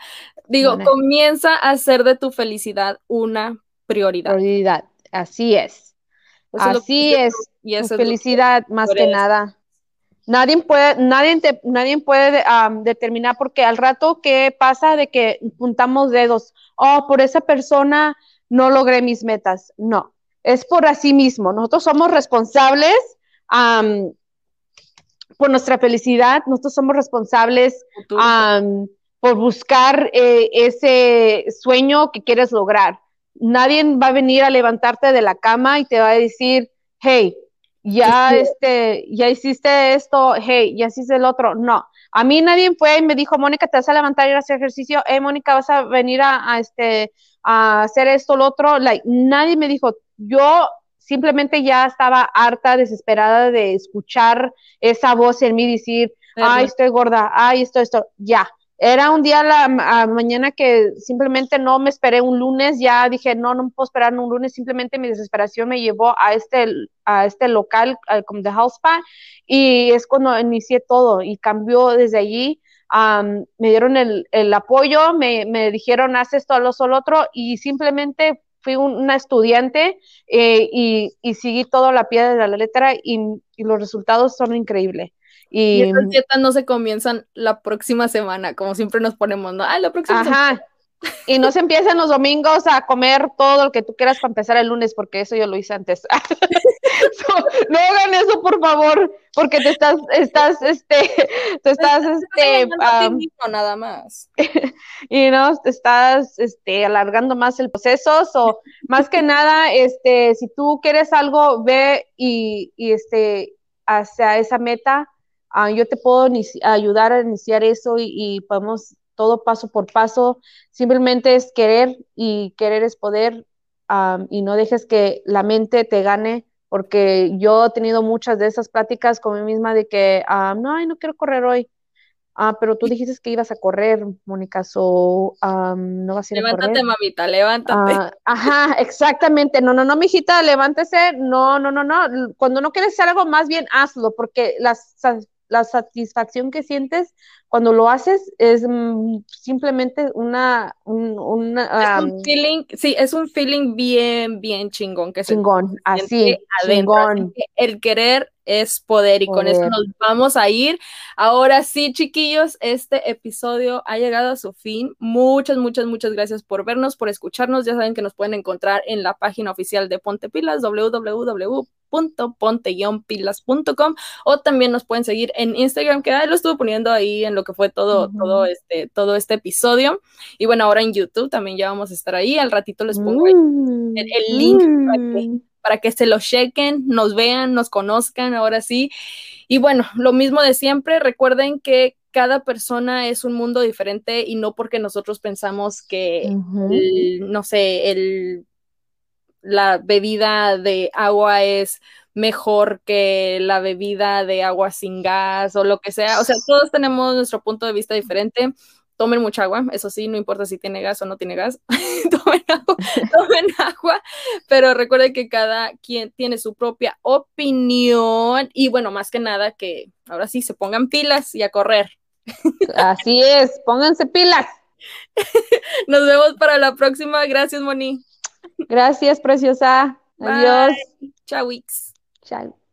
Digo, comienza a hacer de tu felicidad una prioridad. Prioridad, así es. Así es, y es felicidad más que nada. Nadie puede, nadie, nadie puede determinar porque al rato qué pasa de que puntamos dedos, oh, por esa persona no logré mis metas. No, es por así mismo. Nosotros somos responsables por nuestra felicidad, nosotros somos responsables por buscar eh, ese sueño que quieres lograr nadie va a venir a levantarte de la cama y te va a decir, hey, ya, este, ya hiciste esto, hey, ya hiciste el otro. No, a mí nadie fue y me dijo, Mónica, te vas a levantar y ir a hacer ejercicio, hey, Mónica, vas a venir a, este, a hacer esto, lo otro. Like, nadie me dijo, yo simplemente ya estaba harta, desesperada de escuchar esa voz en mí decir, ay, estoy gorda, ay, esto, esto, ya era un día la mañana que simplemente no me esperé un lunes, ya dije, no, no puedo esperar un lunes, simplemente mi desesperación me llevó a este, a este local, como de House Spa, y es cuando inicié todo y cambió desde allí. me dieron el, el apoyo, me, me, dijeron, haz esto, lo lo otro, y simplemente fui una estudiante eh, y, y, seguí todo la piedra de la letra y los resultados son increíbles. Y, esas dietas no se comienzan la próxima semana, como siempre nos ponemos, ¿no? Ah, la próxima Ajá. Y no se empiecen los domingos a comer todo lo que tú quieras para empezar el lunes, porque eso yo lo hice antes. no hagan eso, por favor, porque te estás, estás, este, te estás, este, nada más. y no, te estás, este, alargando más el proceso, o más que nada, este, si tú quieres algo, ve y, y este, hacia esa meta, Ah, yo te puedo ayudar a iniciar eso y, podemos todo paso por paso. Simplemente es querer y querer es poder y no dejes que la mente te gane porque yo he tenido muchas de esas pláticas con mí misma de que, no, ay, no quiero correr hoy. Ah, pero tú dijiste que ibas a correr, Mónica, so, no vas a ir levántate, a correr. mamita, levántate. Ah, ajá, exactamente. No, no, no, mijita, levántese. No, no, no, no. Cuando no quieres hacer algo, más bien hazlo, porque las la satisfacción que sientes cuando lo haces es mm, simplemente una, un, es un feeling, sí, es un feeling bien, bien chingón. Que chingón, así, chingón. el querer es poder y con eso nos vamos a ir. Ahora sí, chiquillos, este episodio ha llegado a su fin. Muchas, muchas, muchas gracias por vernos, por escucharnos. Ya saben que nos pueden encontrar en la página oficial de Ponte Pilas, www.ponte-pilas.com o también nos pueden seguir en Instagram, que ahí lo estuve poniendo ahí en lo que fue todo, todo, este, todo este episodio. Y bueno, ahora en YouTube también ya vamos a estar ahí. Al ratito les pongo el, el, link para que mm para que se lo chequen, nos vean, nos conozcan, ahora sí. Y bueno, lo mismo de siempre, recuerden que cada persona es un mundo diferente y no porque nosotros pensamos que, no sé, el, la bebida de agua es mejor que la bebida de agua sin gas o lo que sea. O sea, todos tenemos nuestro punto de vista diferente tomen mucha agua, eso sí, no importa si tiene gas o no tiene gas, tomen, agua, tomen agua, pero recuerden que cada quien tiene su propia opinión y bueno, más que nada que ahora sí se pongan pilas y a correr. Así es, pónganse pilas. Nos vemos para la próxima. Gracias, Moni. Gracias, preciosa. Adiós. Chao, Chao.